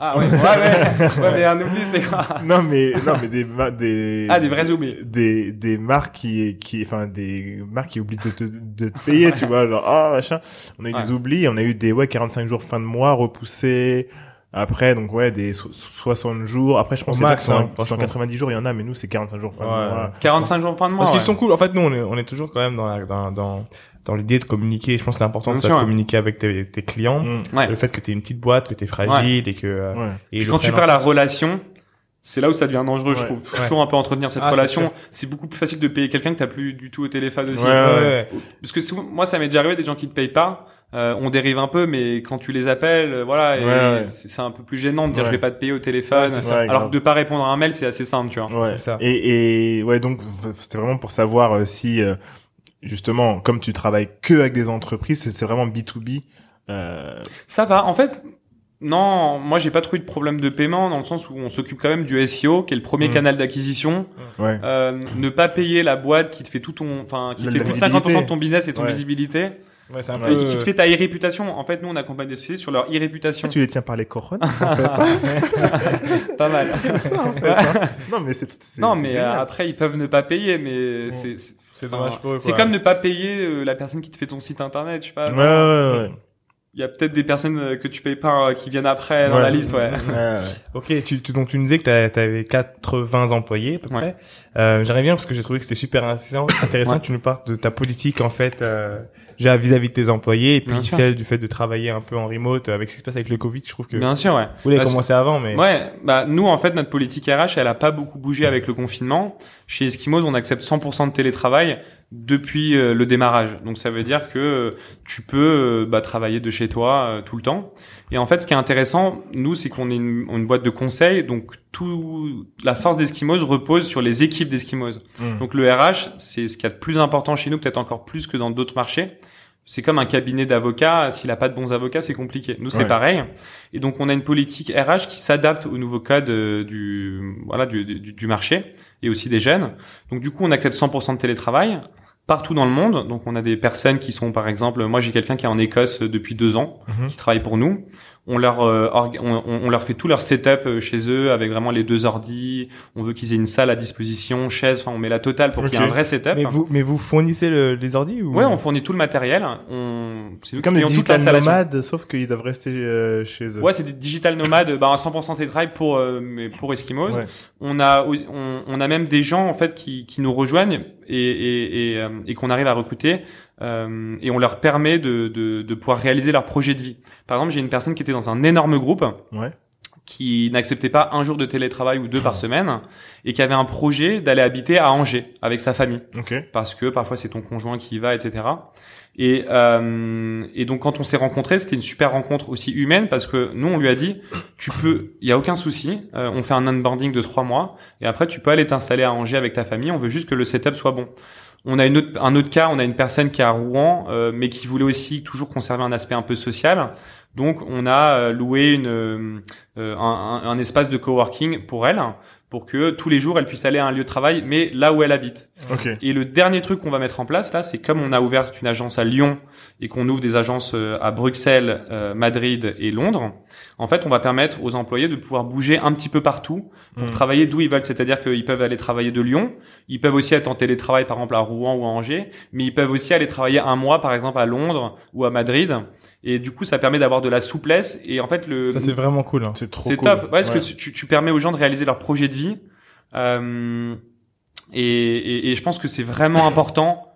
Ah ouais, ouais, ouais. ouais, mais un oubli, c'est quoi? Non, mais, non, mais des, des, Ah, des vrais oublis. des, des marques qui, qui, enfin, des marques qui oublient de te, de te payer, tu vois, genre, ah, machin. On a eu Ouais. des oublis, on a eu des, ouais, 45 jours fin de mois repoussés, Après, donc ouais, des so- 60 jours. Après, je pense Au que max, hein, qui sont franchement. 90 jours, il y en a, mais nous, c'est 45 jours. fin de Ouais. mois. 45 jours fin de mois. Parce qu'ils sont cool. En fait, nous, on est, on est toujours quand même dans la, dans, dans, dans l'idée de communiquer. Je pense que c'est important sûr, de ouais. communiquer avec tes, tes clients. Mm. Ouais. Le fait que t'es une petite boîte, que t'es fragile et que, euh, Ouais. et Puis quand tu perds la relation, c'est là où ça devient dangereux, je trouve. Faut Ouais. toujours un peu entretenir cette Ah, relation. C'est beaucoup plus facile de payer quelqu'un que t'as plus du tout au téléphone aussi. Ouais, Ouais, ouais. ouais. Parce que moi, ça m'est déjà arrivé des gens qui te payent pas. Euh, on dérive un peu, mais quand tu les appelles, euh, voilà, et Ouais, ouais. c'est c'est un peu plus gênant de dire Ouais. je vais pas te payer au téléphone. Ouais, c'est ça. Ouais, alors grave. que de pas répondre à un mail, c'est assez simple, tu vois. Ouais. C'est ça. Et, et ouais, donc c'était vraiment pour savoir euh, si euh, justement, comme tu travailles que avec des entreprises, c'est c'est vraiment B 2 B. Euh, Ça va. En fait, non, moi j'ai pas trouvé de problème de paiement dans le sens où on s'occupe quand même du SEO, qui est le premier Mm. canal d'acquisition. ouais. Euh, ne pas payer la boîte qui te fait tout ton, enfin, qui La- te fait la plus de 50% de ton business et ton Ouais. visibilité, Ouais, c'est un peu, qui te fait ta e-réputation. En fait, nous on accompagne des sociétés sur leur e-réputation. Tu les tiens par les couronnes, en fait. Pas mal. C'est ça, en fait. hein. Non, mais c'est c'est- non, c'est mais génial. euh, après ils peuvent ne pas payer, mais c'est c'est dommage pour eux, C'est comme ne pas payer euh, la personne qui te fait ton site internet, je sais pas. Ouais, ouais, ouais. Il y a peut-être des personnes euh, que tu payes pas euh, qui viennent après dans Ouais. la liste, ouais. Ouais, ouais. Ok, tu, tu- donc tu nous disais que t'avais 80 employés à peu Ouais. près. Euh, J'aimerais bien parce que j'ai trouvé que c'était super intéressant, intéressant Ouais. que tu nous parles de ta politique en fait, euh, vis-à-vis de tes employés et puis Bien sûr. celle du fait de travailler un peu en remote avec ce qui se passe avec le Covid. Je trouve que Bien sûr, ouais. vous l'avez commencé avant, mais Ouais, bah nous en fait notre politique RH elle a pas beaucoup bougé avec le confinement. Chez Eskimos on accepte 100% de télétravail depuis euh, le démarrage. Donc ça veut dire que euh, tu peux euh, bah, travailler de chez toi tout le temps. Et en fait ce qui est intéressant nous c'est qu'on est une, une boîte de conseil donc tout la force d'Eskimos repose sur les équipes d'Eskimos. Mm. Donc le RH c'est ce qu'il y a de plus important chez nous peut-être encore plus que dans d'autres marchés. C'est comme un cabinet d'avocats. S'il a pas de bons avocats, c'est compliqué. Nous, c'est Ouais. pareil. Et donc, on a une politique RH qui s'adapte aux nouveaux codes du voilà du, du, du marché et aussi des jeunes. Donc, du coup, on accepte 100% de télétravail partout dans le monde. Donc, on a des personnes qui sont, par exemple, moi, j'ai quelqu'un qui est en Écosse depuis deux ans, Mhm. qui travaille pour nous. On leur euh, orga- on, on- on leur fait tout leur setup euh, chez eux avec vraiment les deux ordis. On veut qu'ils aient une salle à disposition, chaise. Enfin, on met la totale pour qu'il y ait un vrai setup. mais vous mais vous fournissez le, les ordi ou? Ouais, on fournit tout le matériel. On, c'est comme des digital nomades, sauf qu'ils doivent rester euh, chez eux. Ouais, c'est des digital nomades, bah, à 100% télétravail pour, euh, mais pour Eskimos. Ouais. On a, on, on a même des gens, en fait, qui, qui nous rejoignent et, et, et, euh, et qu'on arrive à recruter, euh, et on leur permet de, de, de pouvoir réaliser leur projet de vie. Par exemple, j'ai une personne qui était dans un énorme groupe, Ouais. qui n'acceptait pas un jour de télétravail ou deux par semaine, et qui avait un projet d'aller habiter à Angers avec sa famille Ok. parce que parfois c'est ton conjoint qui y va, etc. Et, euh, et donc quand on s'est rencontrés, c'était une super rencontre aussi humaine parce que nous on lui a dit, tu peux, il y a aucun souci, euh, on fait un onboarding de trois mois et après tu peux aller t'installer à Angers avec ta famille. On veut juste que le setup soit bon. On a une autre, un autre cas, on a une personne qui est à Rouen, euh, mais qui voulait aussi toujours conserver un aspect un peu social. Donc on a euh, loué une, euh, un, un- un espace de coworking pour elle, pour que tous les jours elle puisse aller à un lieu de travail, mais là où elle habite. Ok. Et le dernier truc qu'on va mettre en place là, c'est comme on a ouvert une agence à Lyon et qu'on ouvre des agences euh, à Bruxelles, euh, Madrid et Londres. En fait, on va permettre aux employés de pouvoir bouger un petit peu partout pour Mm. travailler d'où ils veulent. C'est-à-dire qu'ils peuvent aller travailler de Lyon, ils peuvent aussi être en télétravail par exemple à Rouen ou à Angers, mais ils peuvent aussi aller travailler un mois par exemple à Londres ou à Madrid. Et du coup, ça permet d'avoir de la souplesse. Et en fait, le ça c'est vraiment cool. Hein. C'est trop c'est cool. top. Ouais, parce Ouais. que tu, tu permets aux gens de réaliser leur projet de vie. Euh, et, et, et je pense que c'est vraiment important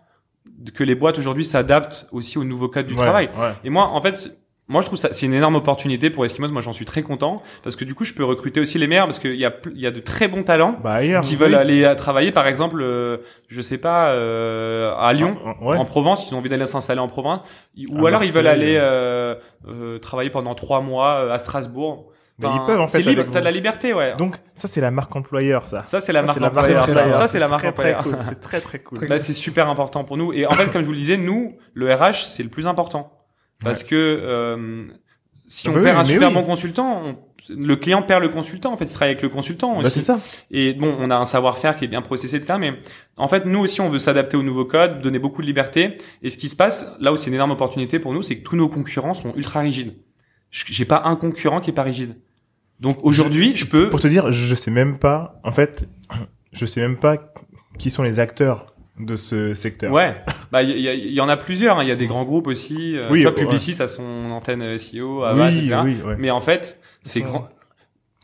que les boîtes aujourd'hui s'adaptent aussi aux nouveaux codes du Ouais, travail. Ouais. Et moi, en fait, moi, je trouve ça, c'est une énorme opportunité pour Eskimos. Moi, j'en suis très content parce que du coup, je peux recruter aussi les meilleurs parce qu'il y a, il y a de très bons talents Bah ailleurs. qui oui. veulent aller à travailler, par exemple, euh, je sais pas, euh, à Lyon. Ah, Ouais. En Provence, ils ont envie d'aller s'installer en province, Ils- ou À alors ils veulent aller euh, euh, travailler pendant trois mois euh, à Strasbourg. Mais ils peuvent, en c'est fait, libre, t'as de la liberté, ouais. Donc ça c'est la marque employeur ça. ça c'est la marque employeur. marque Ça, c'est la marque très, très employeur. cool. C'est très très cool. Là c'est super important pour nous. Et en fait, comme je vous le disais, nous, le RH c'est le plus important parce que euh, si Ah on bah oui, perd un super oui. bon consultant, on- le client perd le consultant. En fait, il travaille avec le consultant. Bah c'est ça. Et bon, on a un savoir-faire qui est bien processé, etc. Mais en fait, nous aussi, on veut s'adapter aux nouveaux codes, donner beaucoup de liberté. Et ce qui se passe, là où c'est une énorme opportunité pour nous, c'est que tous nos concurrents sont ultra rigides. Je- J'ai pas un concurrent qui est pas rigide. Donc aujourd'hui, je peux. Pour te dire, je sais même pas. En fait, je sais même pas qui sont les acteurs de ce secteur. Ouais, bah il y, y, y, en a plusieurs. hein. Il y a des grands groupes aussi. Euh, Oui, tu vois, ouais. Publicis a son antenne SEO, Avast, oui, etc. oui, ouais. Mais en fait, c'est grand.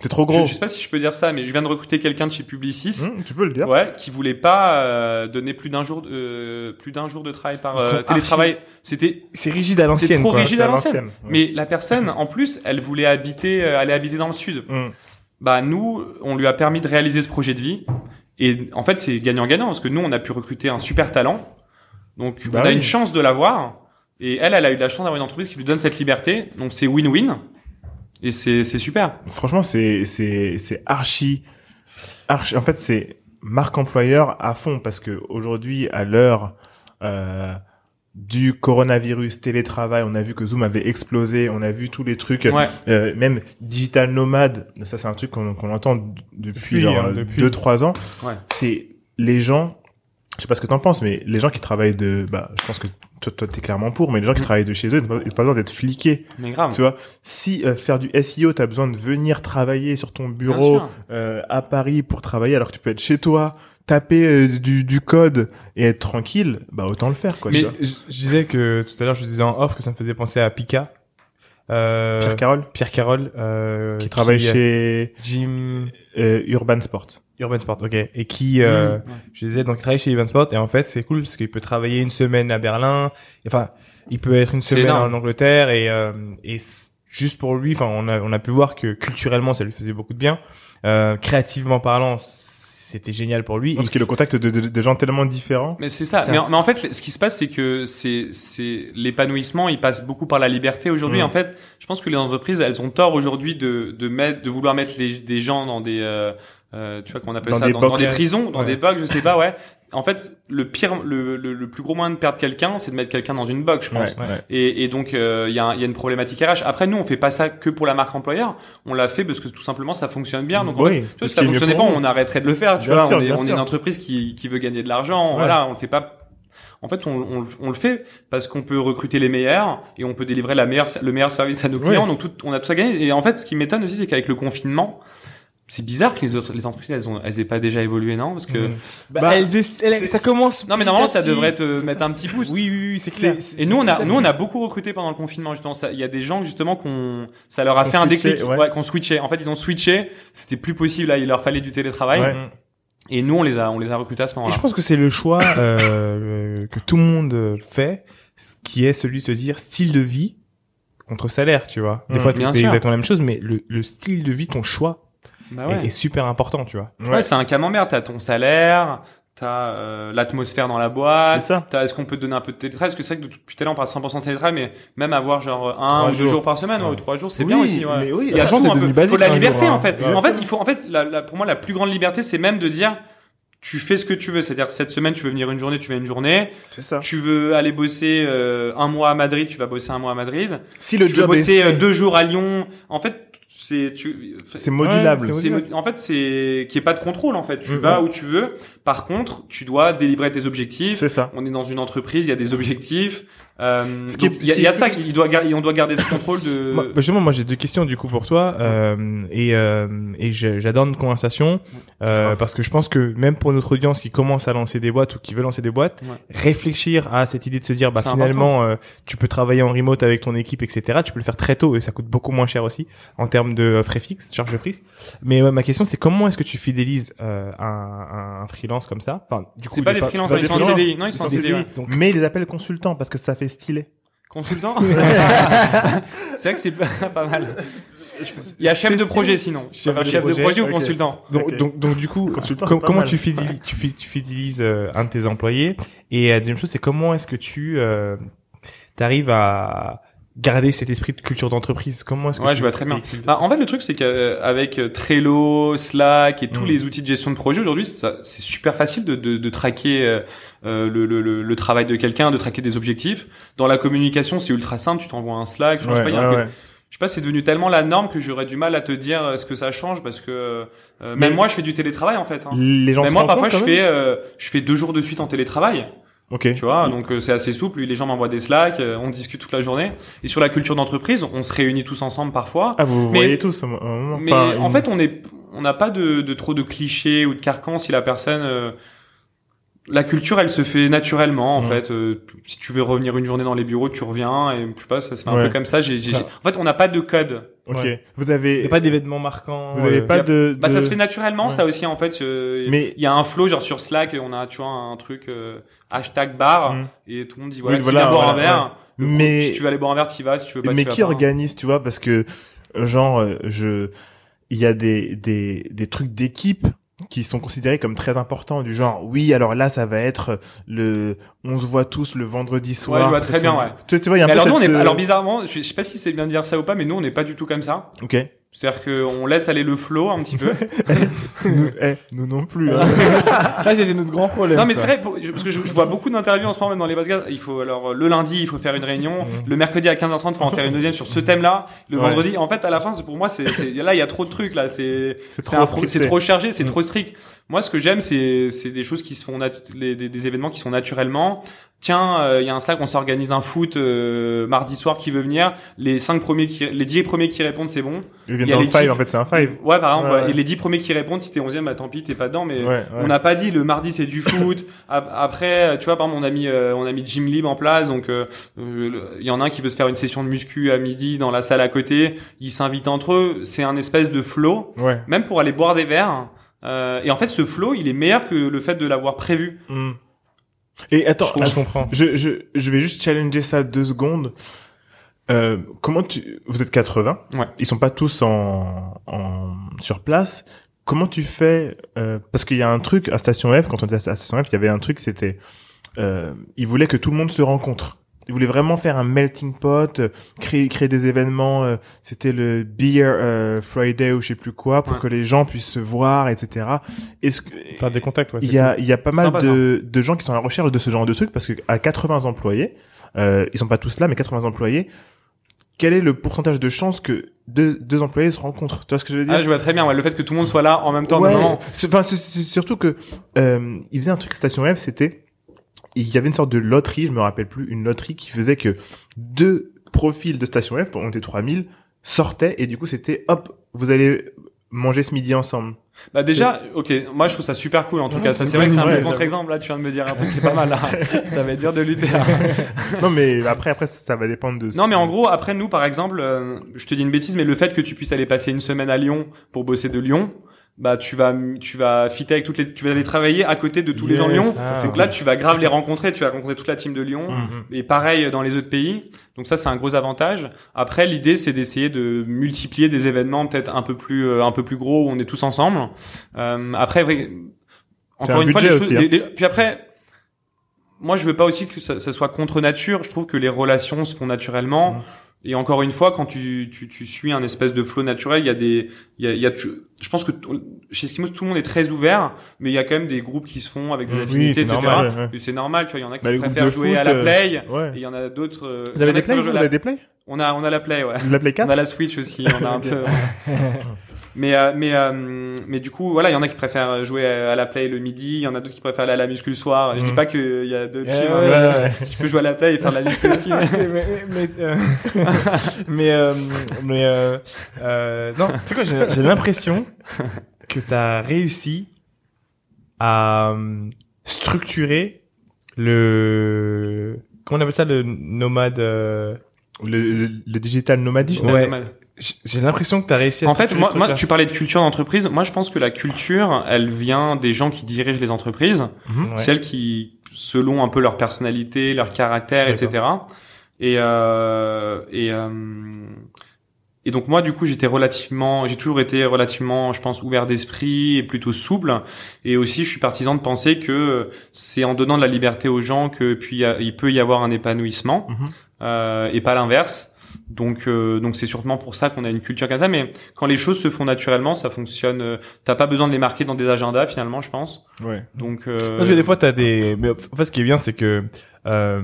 C'est trop Je, gros. je sais pas si je peux dire ça, mais je viens de recruter quelqu'un de chez Publicis. Hum, tu peux le dire. Ouais, qui voulait pas euh, donner plus d'un jour, de- euh, plus d'un jour de travail par euh, télétravail. C'était C'est rigide à c'est l'ancienne. trop quoi. rigide c'est à l'ancienne. ouais. Mais la personne, en plus, elle voulait habiter, euh, aller habiter dans le sud. Hum. Bah nous, on lui a permis de réaliser ce projet de vie. Et en fait, c'est gagnant-gagnant parce que nous, on a pu recruter un super talent. Donc, Bah on a oui. une chance de l'avoir. Et elle, elle a eu la chance d'avoir une entreprise qui lui donne cette liberté. Donc, c'est win-win. Et c'est c'est super. Franchement, c'est c'est c'est archi archi. En fait, c'est marque employeur à fond parce que aujourd'hui, à l'heure euh, du coronavirus, télétravail, on a vu que Zoom avait explosé, on a vu tous les trucs, Ouais. euh, même digital nomade. Ça, c'est un truc qu'on qu'on entend depuis Depuis, genre hein, depuis. deux trois ans. Ouais. C'est les gens. Je sais pas ce que t'en penses, mais les gens qui travaillent de, bah, je pense que toi, toi, t'es clairement pour, mais les gens qui Mm. travaillent de chez eux, ils n'ont pas, pas besoin d'être fliqués. Mais grave. Tu vois, si euh, faire du SEO, t'as besoin de venir travailler sur ton bureau euh, à Paris pour travailler, alors que tu peux être chez toi, taper euh, du, du code et être tranquille, bah autant le faire, quoi. Mais je, je disais que tout à l'heure, je disais en off que ça me faisait penser à Pika. Euh, Pierre Carole, Pierre Carole, euh, qui travaille chez Jim euh, Urban Sport. Urban Sport, ok, et qui, euh, Mmh, ouais. je disais, donc il travaille chez Urban Sport, et en fait, c'est cool parce qu'il peut travailler une semaine à Berlin, enfin, il peut être une semaine en Angleterre, et, euh, et juste pour lui, enfin, on a, on a pu voir que culturellement, ça lui faisait beaucoup de bien, euh, créativement parlant, c'était génial pour lui. Parce qu'il au contact de, de, de gens tellement différents. Mais c'est ça. Ça. Mais, en, mais en fait, ce qui se passe, c'est que c'est c'est l'épanouissement. Il passe beaucoup par la liberté aujourd'hui. Mm. En fait, je pense que les entreprises, elles ont tort aujourd'hui de de mettre, de vouloir mettre les, des gens dans des, euh, euh, tu vois, qu'on appelle Dans ça, des dans, des prisons, dans Ouais. des box, je sais pas, ouais. En fait, le pire, le, le, le plus gros moyen de perdre quelqu'un, c'est de mettre quelqu'un dans une box, je pense. Ouais, ouais. Et, et donc euh, il y, a y a une problématique RH. Après nous on fait pas ça que pour la marque employeur, on l'a fait parce que tout simplement ça fonctionne bien. Donc en Oui, fait, tu vois, si ça fonctionnait pas, nous. on arrêterait de le faire. Tu Bien vois, sûr, on, est, on une entreprise qui, qui veut gagner de l'argent. Ouais. Voilà, on le fait pas. En fait, on, on, on le fait parce qu'on peut recruter les meilleurs et on peut délivrer la meilleure, le meilleur service à nos clients. Donc tout, on a tout ça gagné. Et en fait, ce qui m'étonne aussi, c'est qu'avec le confinement, c'est bizarre que les autres, les entreprises, elles ont, elles aient pas déjà évolué, non? Parce que Mmh. Bah, Bah, elles ça commence. non, mais normalement, ça devrait te mettre ça. un petit boost. Oui, oui, oui, c'est clair. Et nous on a nous on a beaucoup recruté pendant le confinement justement ça il y a des gens justement qu'on ça leur a fait un déclic ouais. ouais, qu'on switchait en fait ils ont switché c'était plus possible là il leur fallait du télétravail Ouais. Mmh. et nous on les a on les a recrutés à ce Et moment-là je pense que c'est le choix euh, que tout le monde fait, qui est celui de se dire style de vie contre salaire, tu vois. Des Mm, fois, tu fais exactement la même chose, mais le, le style de vie, ton choix, bah est, ouais, est super important, tu vois. ouais. c'est un camembert t'as ton salaire t'as euh, l'atmosphère dans la boîte C'est ça. t'as est-ce qu'on peut te donner un peu de télétravail parce que c'est vrai que depuis tout à l'heure on parle de 100% de télétravail mais même avoir genre un Trois ou deux jours. jours par semaine ouais, Ouais. ou trois jours c'est Oui, bien aussi ouais. mais oui, Il y a c'est un peu- devenu basique, faut de la un liberté jour, en hein. fait Ouais. en fait il faut en fait la, la- pour moi la plus grande liberté c'est même de dire tu fais ce que tu veux c'est-à-dire cette semaine tu veux venir une journée tu viens une journée C'est ça. tu veux aller bosser euh, un mois à Madrid, tu vas bosser un mois à Madrid. Si le tu veux job est bosser fait, euh, deux jours à Lyon. En fait, c'est tu. c'est modulable. Ouais, c'est mo- en fait c'est qu'il n'y ait pas de contrôle en fait. Tu Mhm. vas où tu veux. Par contre, tu dois délivrer tes objectifs. C'est ça. On est dans une entreprise, il y a des objectifs. Euh, Ce qui il y a, y ça, il doit on doit garder ce contrôle de. Moi, justement, moi j'ai deux questions du coup pour toi euh, et euh, et j'adore notre conversation euh, parce que je pense que même pour notre audience qui commence à lancer des boîtes ou qui veut lancer des boîtes, Ouais. réfléchir à cette idée de se dire bah finalement euh, tu peux travailler en remote avec ton équipe etc. Tu peux le faire très tôt et ça coûte beaucoup moins cher aussi en termes de euh, frais fixes, charges fixes. Mais ouais, ma question c'est comment est-ce que tu fidélises euh, un, un freelance comme ça? Enfin, du coup c'est pas il est des freelances, pas ils sont en. CDI. Non, ils sont en CDI. ouais. Donc, Mais ils les appellent consultants parce que ça fait stylé. Consultant. c'est vrai que c'est pas pas mal. Il y a chef de projet sinon. Chef de chef de projet, ou consultant. Donc, Ok. donc, donc du coup, com- comment tu fidélises, tu, fi- tu fidélises euh, un de tes employés? Et la deuxième chose, c'est comment est-ce que tu euh, arrives à garder cet esprit de culture d'entreprise Comment est-ce que Ouais, tu je vois très bien. Bah, en fait, le truc, c'est qu'avec euh, Trello, Slack et tous Mm. les outils de gestion de projet aujourd'hui, c'est super facile de, de, de traquer euh, euh, le, le, le, travail de quelqu'un, de traquer des objectifs. Dans la communication, c'est ultra simple. Tu t'envoies un Slack. Je, pense Ouais, pas, y a je sais pas, c'est devenu tellement la norme que j'aurais du mal à te dire euh, ce que ça change parce que euh, Mais- même moi, je fais du télétravail en fait. Hein. Les gens Mais se moi, parfois, je même fais euh, je fais deux jours de suite en télétravail. Ok. Tu vois, donc euh, c'est assez souple. Les gens m'envoient des Slack, euh, on discute toute la journée. Et sur la culture d'entreprise, on se réunit tous ensemble parfois. Ah, vous vous Mais- voyez tous moment. Mais en fait, on est, on n'a pas de, de trop de clichés ou de carcans si la personne, euh, la culture, elle se fait naturellement en Mhm. fait. Euh, si tu veux revenir une journée dans les bureaux, tu reviens et je sais pas, ça se fait un Ouais. peu comme ça. J'ai, j'ai- Ouais. j'ai- En fait, on n'a pas de code. Ok. Ouais. Vous avez, a pas d'événements marquants. vous avez euh, pas a- de, Bah, ça se fait naturellement, Ouais. ça aussi en fait. euh, Mais- il y a un flow genre sur Slack, on a tu vois un truc euh, hashtag bar Mhm. et tout le monde dit voilà, Oui, voilà, boire un verre. Mais- si tu veux aller boire un verre, tu y vas. Si tu veux pas, mais tu vas qui pas. organise, tu vois, parce que euh, genre euh, je, il y a des des des trucs d'équipe qui sont considérés comme très importants du genre oui alors là ça va être le on se voit tous le vendredi soir je vois très bien, que tu, tu vois il y a un peu alors nous, on cette, est, euh, alors bizarrement, je, je sais pas si c'est bien de dire ça ou pas, mais nous on n'est pas du tout comme ça. ok C'est-à-dire qu'on laisse aller le flow un petit peu. nous, eh, nous non plus hein. Ah, c'était notre grand problème. Non mais c'est vrai pour- je- parce que je, je vois beaucoup d'interviews en ce moment même dans les podcasts. Il faut alors le lundi il faut faire une réunion, Mhm. le mercredi à 15h30 il faut en faire une deuxième sur ce thème-là. Le Ouais. vendredi en fait à la fin c'est pour moi c'est c'est- là il y a trop de trucs là c'est c'est c'est trop trop chargé c'est Mhm. trop strict. Moi ce que j'aime c'est c'est des choses qui se font les- des, des événements qui sont naturellement. Tiens euh, il y a un Slack on s'organise un foot euh, mardi soir qui veut venir. Les cinq premiers qui les dix premiers qui répondent c'est bon. ils il viennent y a dans le five en fait c'est un five Ouais par exemple Ouais, ouais. ouais. et les dix premiers qui répondent si t'es 11e bah tant pis t'es pas dedans mais ouais, on n'a pas dit le mardi c'est du foot. Ap- Après, tu vois, par exemple, on a mis euh, on a mis Gym Libre en place, donc euh, euh, il y en a un qui veut se faire une session de muscu à midi dans la salle à côté. Ils s'invitent entre eux. C'est un espèce de flow, ouais même pour aller boire des verres. Euh, et en fait, ce flow, il est meilleur que le fait de l'avoir prévu. Hmm. et attends je comprends. je, je je vais juste challenger ça deux secondes euh, comment tu vous êtes 80 Ouais. ils sont pas tous en, en sur place comment tu fais euh, parce qu'il y a un truc à Station F quand on était à Station F il y avait un truc c'était euh, ils voulaient que tout le monde se rencontre ils voulaient vraiment faire un melting pot euh, créer créer des événements euh, c'était le beer euh, Friday ou je sais plus quoi pour Ouais. que les gens puissent se voir etc est-ce que Faire des contacts, ouais. il y a, il y a pas mal Sympa, de, de gens qui sont à la recherche de ce genre de truc parce que à 80 employés, euh, ils sont pas tous là, mais 80 employés, quel est le pourcentage de chances que deux, deux employés se rencontrent? Tu vois ce que je veux dire? Ah, je vois très bien. Ouais, le fait que tout le monde soit là en même temps. Enfin, c'est c'est surtout que euh, ils faisaient un truc Station F, c'était il y avait une sorte de loterie, je me rappelle plus, une loterie qui faisait que deux profils de Station F, on était 3000, sortaient et du coup c'était hop, vous allez manger ce midi ensemble. Bah déjà, ok, moi je trouve ça super cool en tout Ouais, cas. c'est Ça c'est vrai que c'est un idée, contre-exemple. Là, tu viens de me dire un truc qui est pas mal. Là. ça va être dur de lutter. non mais après après ça va dépendre de Non, mais en gros, après nous, par exemple, euh, je te dis une bêtise, mais le fait que tu puisses aller passer une semaine à Lyon pour bosser de Lyon, bah tu vas tu vas fitter avec toutes les tu vas aller travailler à côté de tous les gens de. Lyon. Ah, c'est que là tu vas grave les rencontrer, tu vas rencontrer toute la team de Lyon. Mhm. Et pareil dans les autres pays. Donc ça c'est un gros avantage. Après l'idée c'est d'essayer de multiplier des événements peut-être un peu plus euh, un peu plus gros où on est tous ensemble. Euh, après encore un une fois les choses, aussi, hein. les- les- puis après moi je veux pas aussi que ça, ça soit contre nature. Je trouve que les relations se font naturellement. Mhm. Et encore une fois, quand tu, tu, tu suis un espèce de flow naturel, il y a des, il y a, il y a, tu- je pense que chez Eskimos, tout le monde est très ouvert, mais il y a quand même des groupes qui se font avec des Oui, affinités, etc. normal, ouais, ouais. Et c'est normal, tu vois, il y en a qui Bah, préfèrent jouer foot, à la euh, play, Ouais. et il y en a d'autres. euh, Vous avez des plays vous avez des plays? On a, on a la play, ouais. La Play 4 On a la Switch aussi, on a un peu. Mais euh, mais euh, mais du coup voilà il y en a qui préfèrent jouer à la play le midi il y en a d'autres qui préfèrent aller à la muscu le soir je dis Mhm. pas qu'il y a d'autres Ouais, teams, ouais, hein, ouais, tu peux jouer à la play et faire de la muscu aussi mais- mais mais euh, mais euh, mais euh, euh, non tu sais quoi j'ai l'impression que t'as réussi à structurer le comment on appelle ça le nomade euh, le, le, le digital nomadisme. Ouais. J'ai l'impression que t'as réussi à En fait, moi, tu parlais de culture d'entreprise. Moi, je pense que la culture, elle vient des gens qui dirigent les entreprises, Mhm. Ouais. celles qui, selon un peu leur personnalité, leur caractère, etc. Et euh, et euh, et donc moi, du coup, j'étais relativement, j'ai toujours été relativement, je pense, ouvert d'esprit et plutôt souple. Et aussi, je suis partisan de penser que c'est en donnant de la liberté aux gens que puis il peut y avoir un épanouissement Mhm. euh, et pas l'inverse. Donc, euh, donc c'est sûrement pour ça qu'on a une culture comme ça. Mais quand les choses se font naturellement, ça fonctionne. euh, T'as pas besoin de les marquer dans des agendas finalement, je pense. Ouais. Donc, euh, Parce que des fois, t'as des. Mais en fait, ce qui est bien, c'est que euh,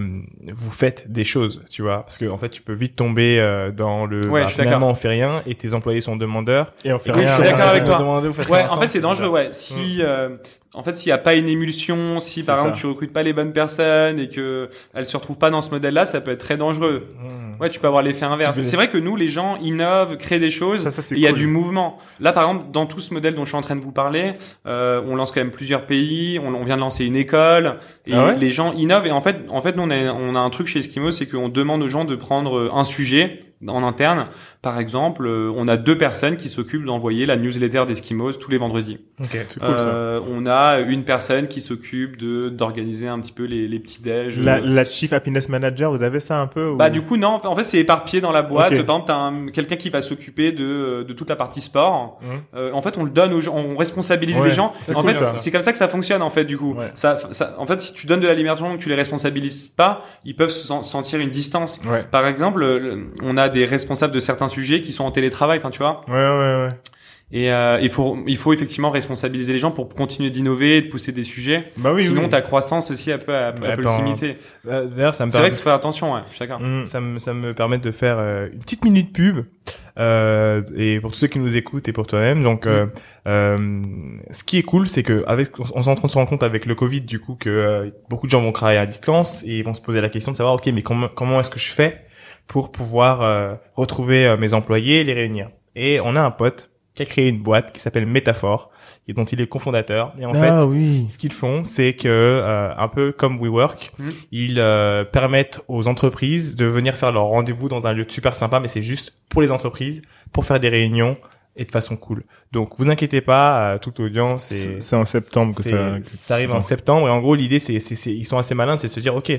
vous faites des choses, tu vois, parce que en fait, tu peux vite tomber euh, dans le Ouais, bah, je suis finalement d'accord. on fait rien et tes employés sont demandeurs. Et on fait Écoute, rien. je suis d'accord avec toi. Ouais, en fait, c'est dangereux, ouais. Si, euh, en fait, s'il n'y a pas une émulsion, si par exemple ça. tu recrutes pas les bonnes personnes et que elles se retrouvent pas dans ce modèle-là, ça peut être très dangereux. Mmh. Ouais, tu peux avoir l'effet inverse. Peux- C'est vrai que nous, les gens innovent, créent des choses. Ça, ça, c'est et il y a du mouvement. Là, par exemple, dans tout ce modèle dont je suis en train de vous parler, euh, on lance quand même plusieurs pays. On, on vient de lancer une école et Ah ouais les gens innovent. Et en fait, en fait, nous on a, on a un truc chez Eskimo, c'est qu'on demande aux gens de prendre euh, un sujet en interne. Par exemple, euh, on a deux personnes qui s'occupent d'envoyer la newsletter d'Eskimos tous les vendredis. Ok. C'est cool, ça. Euh, on a une personne qui s'occupe de d'organiser un petit peu les, les petits déj. La, la Chief Happiness Manager, vous avez ça un peu ou- Bah du coup non, en fait c'est éparpillé dans la boîte. Par exemple, t'as un- quelqu'un qui va s'occuper de, de toute la partie sport. Mhm. Euh, en fait, on le donne aux gens, on responsabilise Ouais, les gens. c'est En cool, fait, c'est comme ça que ça fonctionne en fait du coup. Ouais. Ça, ça, en fait, si tu donnes de la liberté aux gens, que tu les responsabilises pas, ils peuvent se sen- sentir une distance. Ouais. Par exemple, euh, on a des responsables de certains sujets qui sont en télétravail, enfin tu vois. Ouais, ouais, ouais. Et euh, il faut il faut effectivement responsabiliser les gens pour continuer d'innover, de pousser des sujets. Bah oui, Sinon oui. ta croissance aussi elle peut elle, peut ben, le limiter. Euh, D'ailleurs, ça me C'est vrai qu'il faut faire attention, ouais, suis d'accord. Mm. ça me, ça me permet de faire euh, une petite minute pub euh, et pour tous ceux qui nous écoutent et pour toi-même donc euh, euh, ce qui est cool c'est que avec on on est en train de se rendre compte avec le Covid du coup que euh, beaucoup de gens vont travailler à distance et ils vont se poser la question de savoir ok mais comment comment est-ce que je fais pour pouvoir euh, retrouver euh, mes employés et les réunir et on a un pote qui a créé une boîte qui s'appelle Métaphore et dont il est cofondateur et en fait ah oui. ce qu'ils font, c'est que euh, un peu comme WeWork, Mhm. ils euh, permettent aux entreprises de venir faire leur rendez-vous dans un lieu super sympa, mais c'est juste pour les entreprises, pour faire des réunions et de façon cool. Donc vous inquiétez pas, euh, toute audience et C'est c'est en septembre que c'est- ça. ça arrive en septembre et en gros l'idée c'est c'est c'est- ils sont assez malins, c'est de se dire ok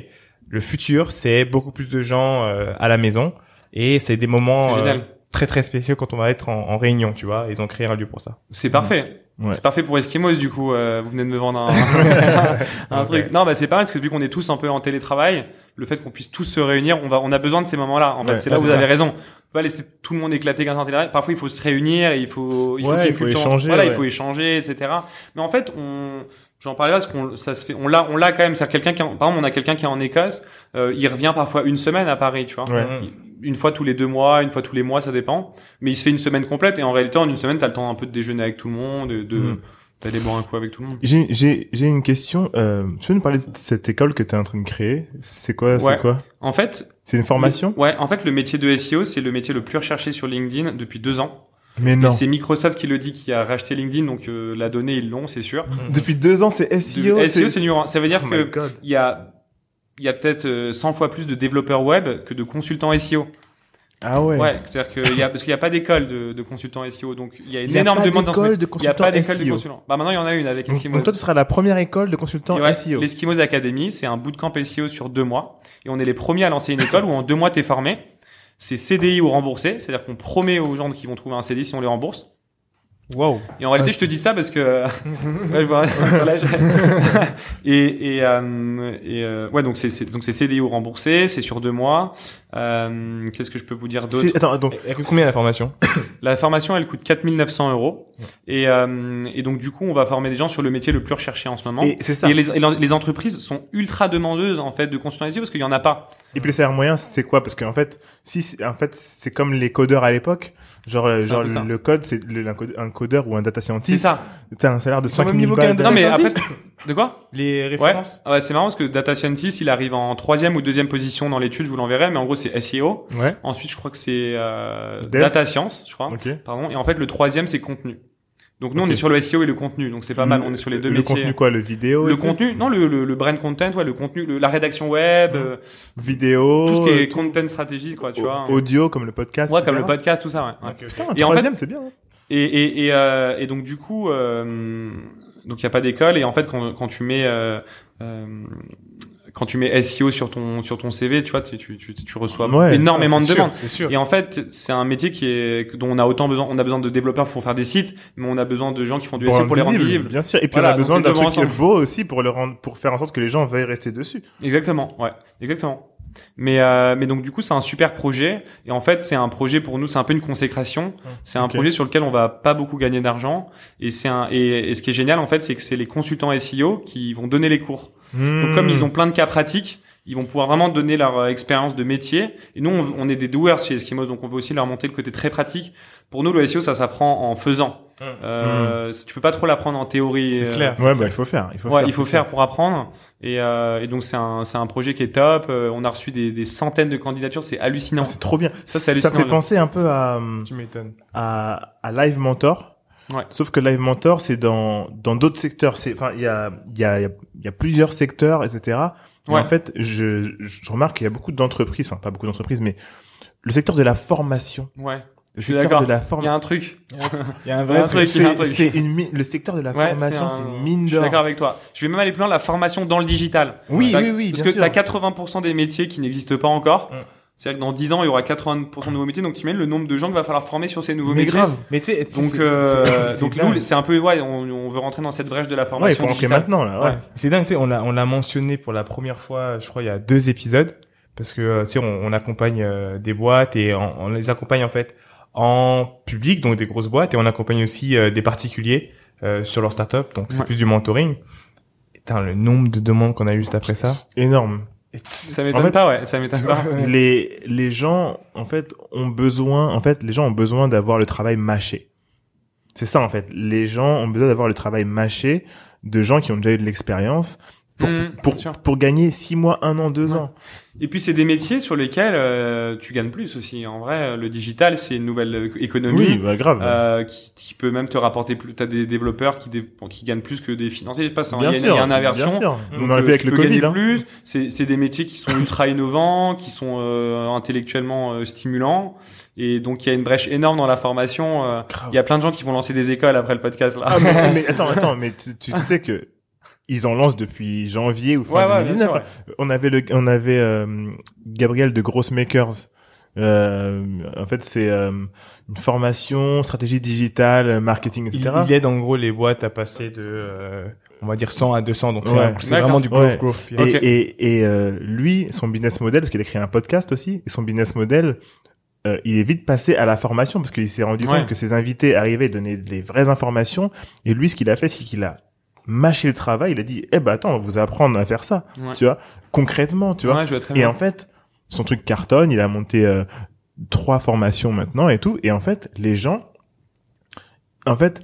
le futur c'est beaucoup plus de gens euh, à la maison et c'est des moments euh, très très spéciaux quand on va être en, en réunion, tu vois. Ils ont créé un lieu pour ça. C'est parfait. Ouais. C'est parfait pour Eskimos du coup. euh, vous venez de me vendre un, un truc. Non, bah c'est pareil parce que vu qu'on est tous un peu en télétravail, le fait qu'on puisse tous se réunir, on va, on a besoin de ces moments-là. En fait, Ouais, c'est là où vous avez raison. On peut pas laisser tout le monde éclater ça en télétravail. Parfois, il faut se réunir, il faut, il faut il faut échanger, Voilà, il faut échanger, etc. Mais en fait, on, j'en parlais là parce qu'on, ça se fait, on l'a, on l'a quand même. C'est quelqu'un qui, par exemple, on a quelqu'un qui est en Écosse. euh, il revient parfois une semaine à Paris, tu vois. Ouais. Une fois tous les deux mois, une fois tous les mois, ça dépend. Mais il se fait une semaine complète et en réalité, en une semaine, t'as le temps un peu de déjeuner avec tout le monde, de, de Mhm. d'aller boire un coup avec tout le monde. J'ai j'ai j'ai une question. Euh, tu peux nous parler de cette école que tu es en train de créer? C'est quoi Ouais. C'est quoi? En fait, C'est une formation? le- ouais, en fait, le métier de SEO, c'est le métier le plus recherché sur LinkedIn depuis deux ans. Mais non. c'est Microsoft qui le dit, qui a racheté LinkedIn, donc euh, la donnée ils l'ont, c'est sûr. Depuis deux ans, c'est SEO. De- SEO, c'est numéro un. Ça veut dire Oh que il y a il y a peut-être euh, 100 fois plus de développeurs web que de consultants SEO. Ah ouais. Ouais, c'est-à-dire qu'il y a parce qu'il y a pas d'école de, de consultants SEO, donc il y a une Il y a énorme pas demande. d'école de Il y a pas d'école de SEO. consultants. Bah maintenant il y en a une avec Eskimos. donc toi, tu seras la première école de consultants ouais, SEO. L'Eskimos Academy, c'est un bootcamp SEO sur deux mois. Et on est les premiers à lancer une école où en deux mois, t'es formé. C'est CDI ou remboursé. C'est-à-dire qu'on promet aux gens qu'ils vont trouver un CDI si on les rembourse. Wow. Et en réalité, je te dis ça parce que ouais, je vois et et, euh, et euh, ouais, donc c'est donc c'est CDI ou remboursé. C'est sur deux mois. Euh, Qu'est-ce que je peux vous dire d'autre? Attends, donc Elle coûte combien la formation? La formation, elle coûte 4900 euros. Et, euh, et donc, du coup, on va former des gens sur le métier le plus recherché en ce moment. et c'est ça. Et les, entreprises sont ultra demandeuses en fait de consultants parce qu'il y en a pas. Et puis le salaire moyen, c'est quoi? Parce qu'en fait, si c'est- en fait, c'est comme les codeurs à l'époque. Genre, C'est genre le, le code, c'est un code- un codeur ou un data C'est scientist. ça. T'as un salaire de Ils sont au 5 même 000 niveau balles. Non mais après, de quoi? Les Ouais. références Ah ouais, c'est marrant parce que data scientist, il arrive en troisième ou deuxième position dans l'étude. Je vous l'enverrai, mais en gros c'est SEO. Ouais. Ensuite, je crois que c'est euh, data science, je crois. Ok. Pardon. Et en fait, le troisième c'est contenu. Donc nous, on est sur le SEO et le contenu. Donc c'est pas mal. On est sur les deux le métiers. contenu quoi Le vidéo le contenu, non, le, le, le brand content, ouais, le contenu, le- la rédaction web, euh, Vidéo. tout ce qui est content stratégie, quoi, tu vois. Audio comme le podcast. Ouais, comme le podcast, tout ça, ouais. ouais. Putain, un Et en fait- troisième, c'est bien. hein. Et, et, et, euh, et donc du coup, euh, donc il y a pas d'école et en fait quand, quand tu mets euh, euh, quand tu mets SEO sur ton sur ton CV, tu vois, tu, tu, tu, tu reçois Ouais. énormément Ah, de sûr, demandes. C'est sûr. Et en fait, c'est un métier qui est dont on a autant besoin. On a besoin de développeurs pour faire des sites, mais on a besoin de gens qui font du SEO pour les rendre visibles. Bien sûr. Et puis Voilà, on a besoin d'un truc qui est beau aussi pour le rendre, pour faire en sorte que les gens veuillent rester dessus. Exactement, ouais, exactement. Mais euh, mais donc du coup c'est un super projet et en fait c'est un projet pour nous c'est un peu une consécration c'est un projet sur lequel on va pas beaucoup gagner d'argent et c'est un et, et ce qui est génial en fait c'est que c'est les consultants SEO qui vont donner les cours donc comme ils ont plein de cas pratiques ils vont pouvoir vraiment donner leur euh, expérience de métier. Et nous, on, on est des doueurs chez Eskimos, donc on veut aussi leur monter le côté très pratique. Pour nous, le SEO, ça s'apprend en faisant. Euh, Tu peux pas trop l'apprendre en théorie. C'est euh, clair. Ouais, bah il faut faire. Il faut Ouais, faire. il faut faire ça. pour apprendre. Et, euh, et donc c'est un, c'est un projet qui est top. Euh, on a reçu des, des centaines de candidatures, c'est hallucinant. Ah, C'est trop bien. Ça, c'est Ça hallucinant, fait là. penser un peu à, Tu m'étonnes. à, à Live Mentor. Ouais. Sauf que Live Mentor, c'est dans, dans d'autres secteurs. C'est, enfin, il y a, il y a, il y a- plusieurs secteurs, etc. Et Ouais. en fait, je, je remarque qu'il y a beaucoup d'entreprises, enfin, pas beaucoup d'entreprises, mais le secteur de la formation. Ouais. Le secteur d'accord. de la Il y a formation. un truc. Il y a un vrai truc. il y a un C'est, truc. c'est une mi- le secteur de la Ouais, formation, c'est un- une mine Je suis d'or. d'accord avec toi. Je vais même aller plus loin, la formation dans le digital. Oui, oui, oui, Parce bien que t'as 80% des métiers qui n'existent pas encore. Mm. C'est-à-dire que dans 10 ans, il y aura 80% de nouveaux métiers. Donc tu imagines le nombre de gens qu'il va falloir former sur ces nouveaux Mais métiers. grave. Mais tu sais, Donc, euh, donc nous, c'est un peu, ouais, on, on veut rentrer dans cette brèche de la Ouais, il formation faut maintenant, là, ouais. Ouais. C'est dingue, tu sais, on l'a, on l'a mentionné pour la première fois, je crois, il y a deux épisodes, parce que, euh, tu sais, on, on accompagne euh, des boîtes et on, on les accompagne en fait en public, donc des grosses boîtes, et on accompagne aussi euh, des particuliers euh, sur leur startup, donc c'est Ouais. plus du mentoring. Putain, le nombre de demandes qu'on a eu juste après ça. Énorme. Ça m'étonne En fait- pas, ouais. Ça m'étonne pas. Les les gens en fait ont besoin en fait les gens ont besoin d'avoir le travail mâché c'est ça en fait les gens ont besoin d'avoir le travail mâché de gens qui ont déjà eu de l'expérience pour Mmh, pour, pour gagner six mois un an deux Ouais. ans Et puis c'est des métiers sur lesquels euh, tu gagnes plus aussi. En vrai, le digital, c'est une nouvelle euh, économie. oui bah, grave Euh, qui, qui peut même te rapporter plus. T'as des développeurs qui, dé- qui gagnent plus que des financiers. Je sais pas, un- bien il y, a- sûr y a une inversion. bien sûr Donc, on en euh, avec le covid hein. plus. C'est, c'est des métiers qui sont ultra innovants, qui sont euh, intellectuellement stimulants. Et donc il y a une brèche énorme dans la formation. Il y a plein de gens qui vont lancer des écoles après le podcast là. Ah, mais, mais attends attends mais tu, tu sais que ils en lancent depuis janvier ou fin ouais, ouais, bien 2019 sûr. ouais. on avait le on avait euh, Gabriel de Gross Makers euh, en fait c'est euh, une formation stratégie digitale marketing etc il aide en gros les boîtes à passer de, euh, on va dire 100 à 200, donc c'est, Ouais. vraiment du growth, Ouais. growth. Et, et, et euh, lui, son business model, parce qu'il a créé un podcast aussi, et son business model, euh, il est vite passé à la formation parce qu'il s'est rendu Ouais. compte que ses invités arrivaient donner les vraies informations. Et lui, ce qu'il a fait, c'est qu'il a mâché le travail. Il a dit, eh ben attends, on va vous apprendre à faire ça, Ouais. tu vois, concrètement, tu vois. Ouais, je vois très Et bien. en fait, son truc cartonne. Il a monté euh, trois formations maintenant et tout. Et en fait, les gens, en fait,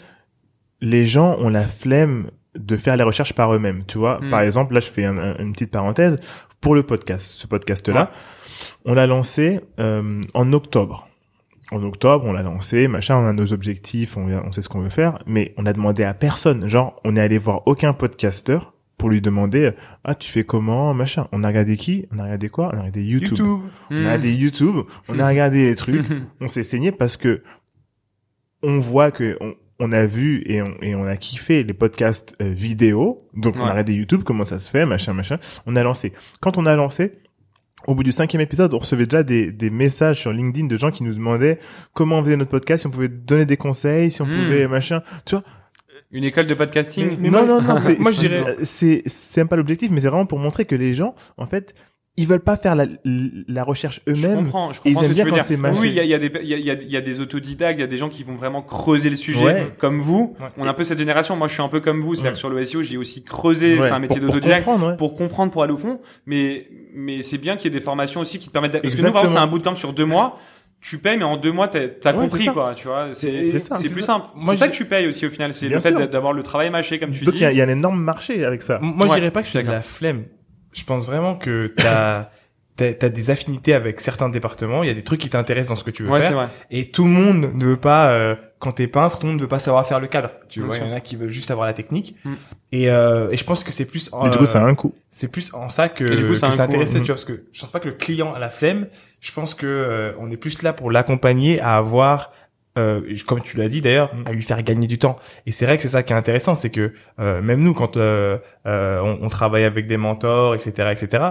les gens ont la flemme de faire les recherches par eux-mêmes. Tu vois, Mm. par exemple, là, je fais un- un- une petite parenthèse pour le podcast. Ce podcast-là, on l'a lancé euh, en octobre. En octobre, on l'a lancé, machin, on a nos objectifs, on, on sait ce qu'on veut faire, mais on a demandé à personne. Genre, on est allé voir aucun podcasteur pour lui demander, ah, tu fais comment, machin. On a regardé qui? On a regardé quoi? On a regardé YouTube. On a Hmm. regardé YouTube, on a regardé les trucs, Hmm. on s'est saigné parce que on voit que on, on a vu et on, et on a kiffé les podcasts euh, vidéo. Donc on a regardé YouTube, comment ça se fait, machin, machin. On a lancé. Quand on a lancé, au bout du cinquième épisode, on recevait déjà des, des messages sur LinkedIn de gens qui nous demandaient comment on faisait notre podcast, si on pouvait donner des conseils, si on Hmm. pouvait machin. Tu vois Une école de podcasting. Mais Non, moi- non, non. moi, je dirais- c'est c'est même pas l'objectif, mais c'est vraiment pour montrer que les gens, en fait, ils veulent pas faire la, la recherche Je eux-mêmes. comprends, je Et ils comprends ce que tu veux quand dire. Oui, il y a, y, a des- il y, a, il y, a, il y a des autodidactes, il y a des gens qui vont vraiment creuser le sujet, Ouais. comme vous. Ouais. On a un peu cette génération. Moi, je suis un peu comme vous. C'est-à-dire Ouais. que sur le SEO, j'ai aussi creusé. Ouais, c'est un métier pour- pour d'autodidacte. comprendre, ouais. Pour comprendre, pour aller au fond. Mais, mais c'est bien qu'il y ait des formations aussi qui te permettent. Parce que nous, par exemple, c'est un bootcamp sur deux mois. Tu payes, mais en deux mois, t'as as Ouais, compris, quoi. Tu vois, c'est plus ça. simple. C'est ça je- que tu payes aussi au final. C'est le fait d'avoir le travail mâché, comme tu Donc dis. il y, a- il y a un énorme marché avec ça. Moi, Ouais, je dirais pas que je c'est de la flemme. Je pense vraiment que t'as, t'as, t'as des affinités avec certains départements. Il y a des trucs qui t'intéressent dans ce que tu veux Ouais, faire. vrai. Et tout le monde ne veut pas, euh, quand t'es peintre, tout le monde ne veut pas savoir faire le cadre. Tu Bien vois, il y en a qui veulent juste avoir la technique. Mm. Et, euh, et je pense que c'est plus, Mais du coup, ça a un coût. c'est plus en ça que, Et du coup, que ça intéressant, mm. tu vois, parce que je pense pas que le client a la flemme. Je pense que euh, on est plus là pour l'accompagner à avoir, euh, comme tu l'as dit d'ailleurs, Mm. à lui faire gagner du temps. Et c'est vrai que c'est ça qui est intéressant, c'est que euh, même nous, quand euh, euh, on, on travaille avec des mentors, etc., etc.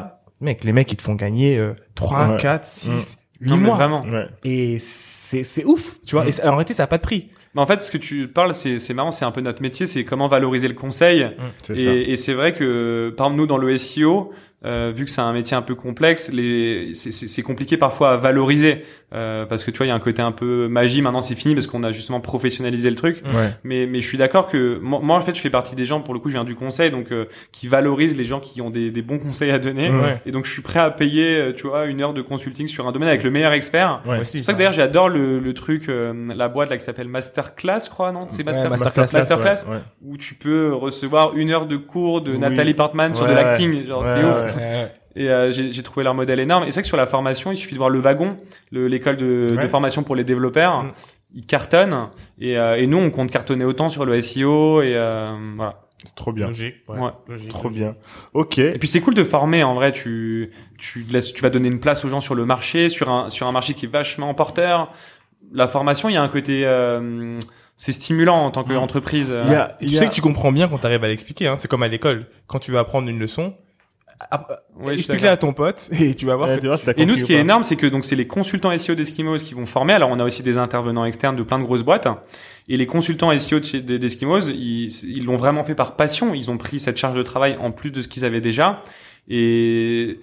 Mec, les mecs ils te font gagner euh, 3, Ouais. 4, 6, 8 Non, mais mois. vraiment. Ouais. Et c'est c'est ouf, tu vois. Mm. Et en réalité, ça a pas de prix. Mais en fait, ce que tu parles, c'est c'est marrant. C'est un peu notre métier. C'est comment valoriser le conseil. C'est ça. Et, et c'est vrai que, par exemple, nous, dans le SEO, euh, vu que c'est un métier un peu complexe, les c'est- compliqué parfois à valoriser euh, parce que tu vois il y a un côté un peu magie. Maintenant c'est fini parce qu'on a justement professionnalisé le truc. Ouais. Mais mais je suis d'accord que moi, moi, en fait je fais partie des gens pour le coup je viens du conseil donc euh, qui valorisent les gens qui ont des, des bons conseils à donner. Ouais. Et donc je suis prêt à payer euh, tu vois une heure de consulting sur un domaine avec le meilleur expert. Ouais. C'est pour ça que d'ailleurs j'adore le, le truc, euh, la boîte là qui s'appelle Masterclass, je crois, non? C'est Master... Masterclass, Masterclass, ouais. où tu peux recevoir une heure de cours de Oui. Nathalie Portman sur de l'acting, genre c'est ouf. Ouais. Et euh, j'ai trouvé leur modèle énorme. Et c'est vrai que sur la formation, il suffit de voir le wagon, le- l'école de, formation pour les développeurs. Mm. Ils cartonnent et, euh, et nous on compte cartonner autant sur le SEO et euh, voilà. C'est trop bien. Logique. Ouais. Ouais. Logique, Trop logique. bien. Ok. Et puis c'est cool de former en vrai. Tu tu laisses, tu vas donner une place aux gens sur le marché, sur un sur un marché qui est vachement porteur. La formation, il y a un côté euh, c'est stimulant en tant qu'entreprise. A, Et il tu y sais a- que tu comprends bien quand tu arrives à l'expliquer. Hein. C'est comme à l'école. Quand tu vas apprendre une leçon, Ouais, je suis explique-la à ton pote et tu vas voir Ouais, que tu vois, si t'as Et nous, ce qui est énorme, c'est que donc c'est les consultants SEO d'Eskimos qui vont former. Alors, on a aussi des intervenants externes de plein de grosses boîtes. Et les consultants SEO d'Eskimos, ils ils l'ont vraiment fait par passion. Ils ont pris cette charge de travail en plus de ce qu'ils avaient déjà. Et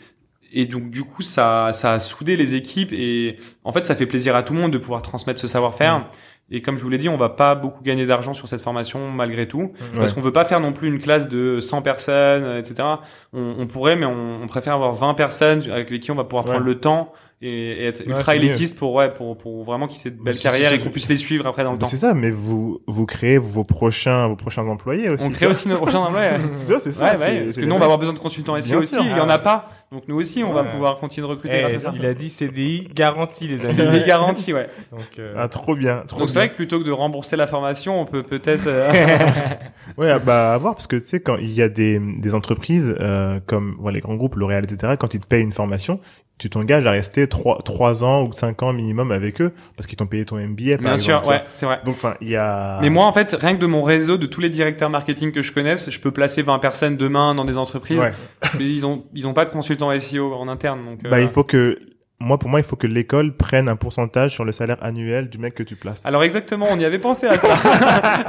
et donc du coup, ça ça a soudé les équipes. Et en fait, ça fait plaisir à tout le monde de pouvoir transmettre ce savoir-faire. Et comme je vous l'ai dit, on va pas beaucoup gagner d'argent sur cette formation malgré tout, parce qu'on veut pas faire non plus une classe de 100 personnes, etc. On, on pourrait, mais on, on préfère avoir 20 personnes avec qui on va pouvoir Ouais. prendre le temps et, et être Ouais, ultra mieux. élitiste pour ouais pour pour vraiment qu'ils aient de belles carrières et qu'on puisse les suivre après dans le Mais temps. C'est ça, mais vous vous créez vos prochains vos prochains employés aussi. On crée aussi nos prochains emplois. Tu vois, c'est ça. Ouais, ouais, parce que nous on va avoir besoin de consultants SEO aussi, sûr. il y en a pas. Donc nous aussi on va pouvoir continuer de recruter Eh, grâce à ça. il a dit CDI garanti les amis. des garanties, ouais. Donc, euh, Ah, trop bien. Trop Donc c'est vrai que plutôt que de rembourser la formation, on peut peut-être euh, Ouais, ah, bah à voir parce que tu sais quand il y a des des entreprises euh, comme voilà, les grands groupes L'Oréal etc. Quand ils te payent une formation, tu t'engages à rester trois trois ans ou cinq ans minimum avec eux parce qu'ils t'ont payé ton MBA. Bien sûr, ouais, c'est vrai. Donc enfin il y a. Mais moi, en fait, rien que de mon réseau, de tous les directeurs marketing que je connaisse, je peux placer 20 personnes demain dans des entreprises. Ouais. Mais ils ont, ils ont pas de consultants SEO en interne, donc. euh, Bah il faut que moi pour moi il faut que l'école prenne un pourcentage sur le salaire annuel du mec que tu places. Alors exactement, on y avait pensé à ça.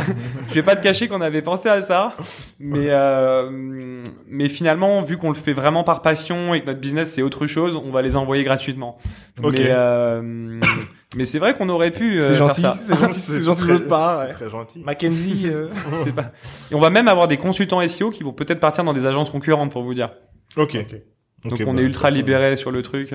je vais pas te cacher qu'on avait pensé à ça, mais euh, mais finalement, vu qu'on le fait vraiment par passion et que notre business c'est autre chose, on va les envoyer gratuitement. Ok. Mais euh, mais c'est vrai qu'on aurait pu. euh, faire gentil, ça. c'est gentil, c'est gentil de part. C'est ouais. très gentil. Mackenzie, euh, C'est pas- Et on va même avoir des consultants SEO qui vont peut-être partir dans des agences concurrentes pour vous dire. Ok. Donc Ok, on bah, est ultra libéré sur le truc.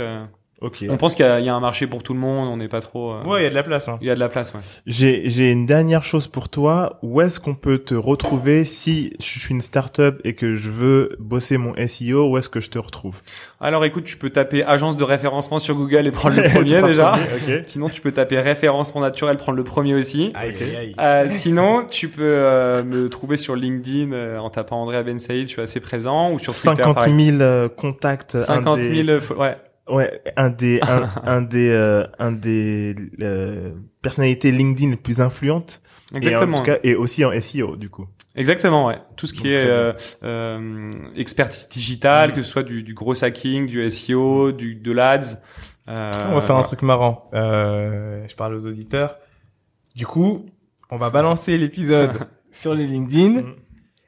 Euh. Ok. On pense qu'il y, a- il y a un marché pour tout le monde. On n'est pas trop. euh, ouais, il y a de la place. Hein. Il y a de la place. Ouais. J'ai j'ai une dernière chose pour toi. Où est-ce qu'on peut te retrouver si je suis une startup et que je veux bosser mon SEO Où est-ce que je te retrouve? Alors écoute, tu peux taper agence de référencement sur Google et prendre le premier déjà. premier, Ok. Sinon, tu peux taper référencement naturel, prendre le premier aussi. Aïe, aïe, aïe. Euh, sinon, tu peux euh, me trouver sur LinkedIn euh, en tapant André Ben Saïd, je suis assez présent, ou sur Twitter. 50 pareil. 000 euh, contacts. un 50 des- 000, fo- ouais. Ouais, un des un, un des euh, un des euh, personnalités LinkedIn les plus influentes. Exactement. Et en tout cas et aussi en SEO du coup. Exactement, ouais. Tout ce qui Donc, est euh, euh, expertise digitale, Mm. que ce soit du, du gros hacking, du SEO, du de l'ads. Euh, On va faire un truc marrant. Euh, je parle aux auditeurs. Du coup, on va balancer l'épisode sur les LinkedIn Mhm.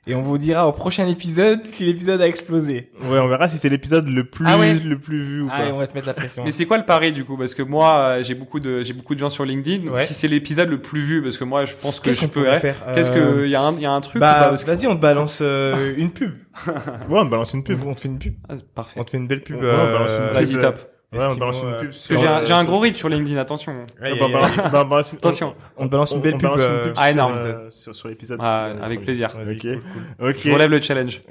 Et on vous dira au prochain épisode si l'épisode a explosé. Ouais, on verra si c'est l'épisode le plus Ah ouais. le plus vu ou pas. Allez, on va te mettre la pression. Mais c'est quoi le pari du coup? Parce que moi, euh, j'ai beaucoup de j'ai beaucoup de gens sur LinkedIn. Ouais. Si c'est l'épisode le plus vu, parce que moi, je pense que Qu'est-ce je qu'on peux. faire? Qu'est-ce Euh, que il y a un il y a un truc Bah, pas? Parce que- vas-y, on te balance euh, une pub. Ouais, on te balance une pub. On te fait une pub. Ah, c'est parfait. On te fait une belle pub. Ouais, on balance une euh, pub. Vas-y, top. Ouais, on balance une euh, pub. Parce que j'ai un, gros reach sur LinkedIn, attention. Aïe, Ouais, aïe, balance- aïe. balance une- Attention. On te balance une belle on pub. balance une pub Ah, sur, énorme. sur, sur l'épisode. Ah, avec plaisir. Ok. cool, cool. Ok. Je relève le challenge.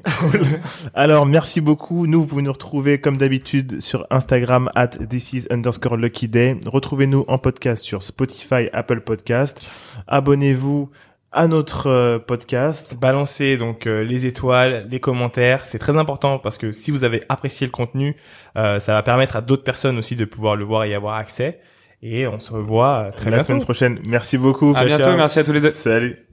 Alors, merci beaucoup. Nous, vous pouvez nous retrouver comme d'habitude sur Instagram at this is underscore lucky day. Retrouvez-nous en podcast sur Spotify, Apple Podcast. Abonnez-vous à notre euh, podcast. Balancez donc euh, les étoiles, les commentaires, c'est très important parce que si vous avez apprécié le contenu, euh, ça va permettre à d'autres personnes aussi de pouvoir le voir et y avoir accès. Et on se revoit euh, très la bientôt. semaine prochaine. Merci beaucoup. À bientôt. Merci à tous les deux. Salut.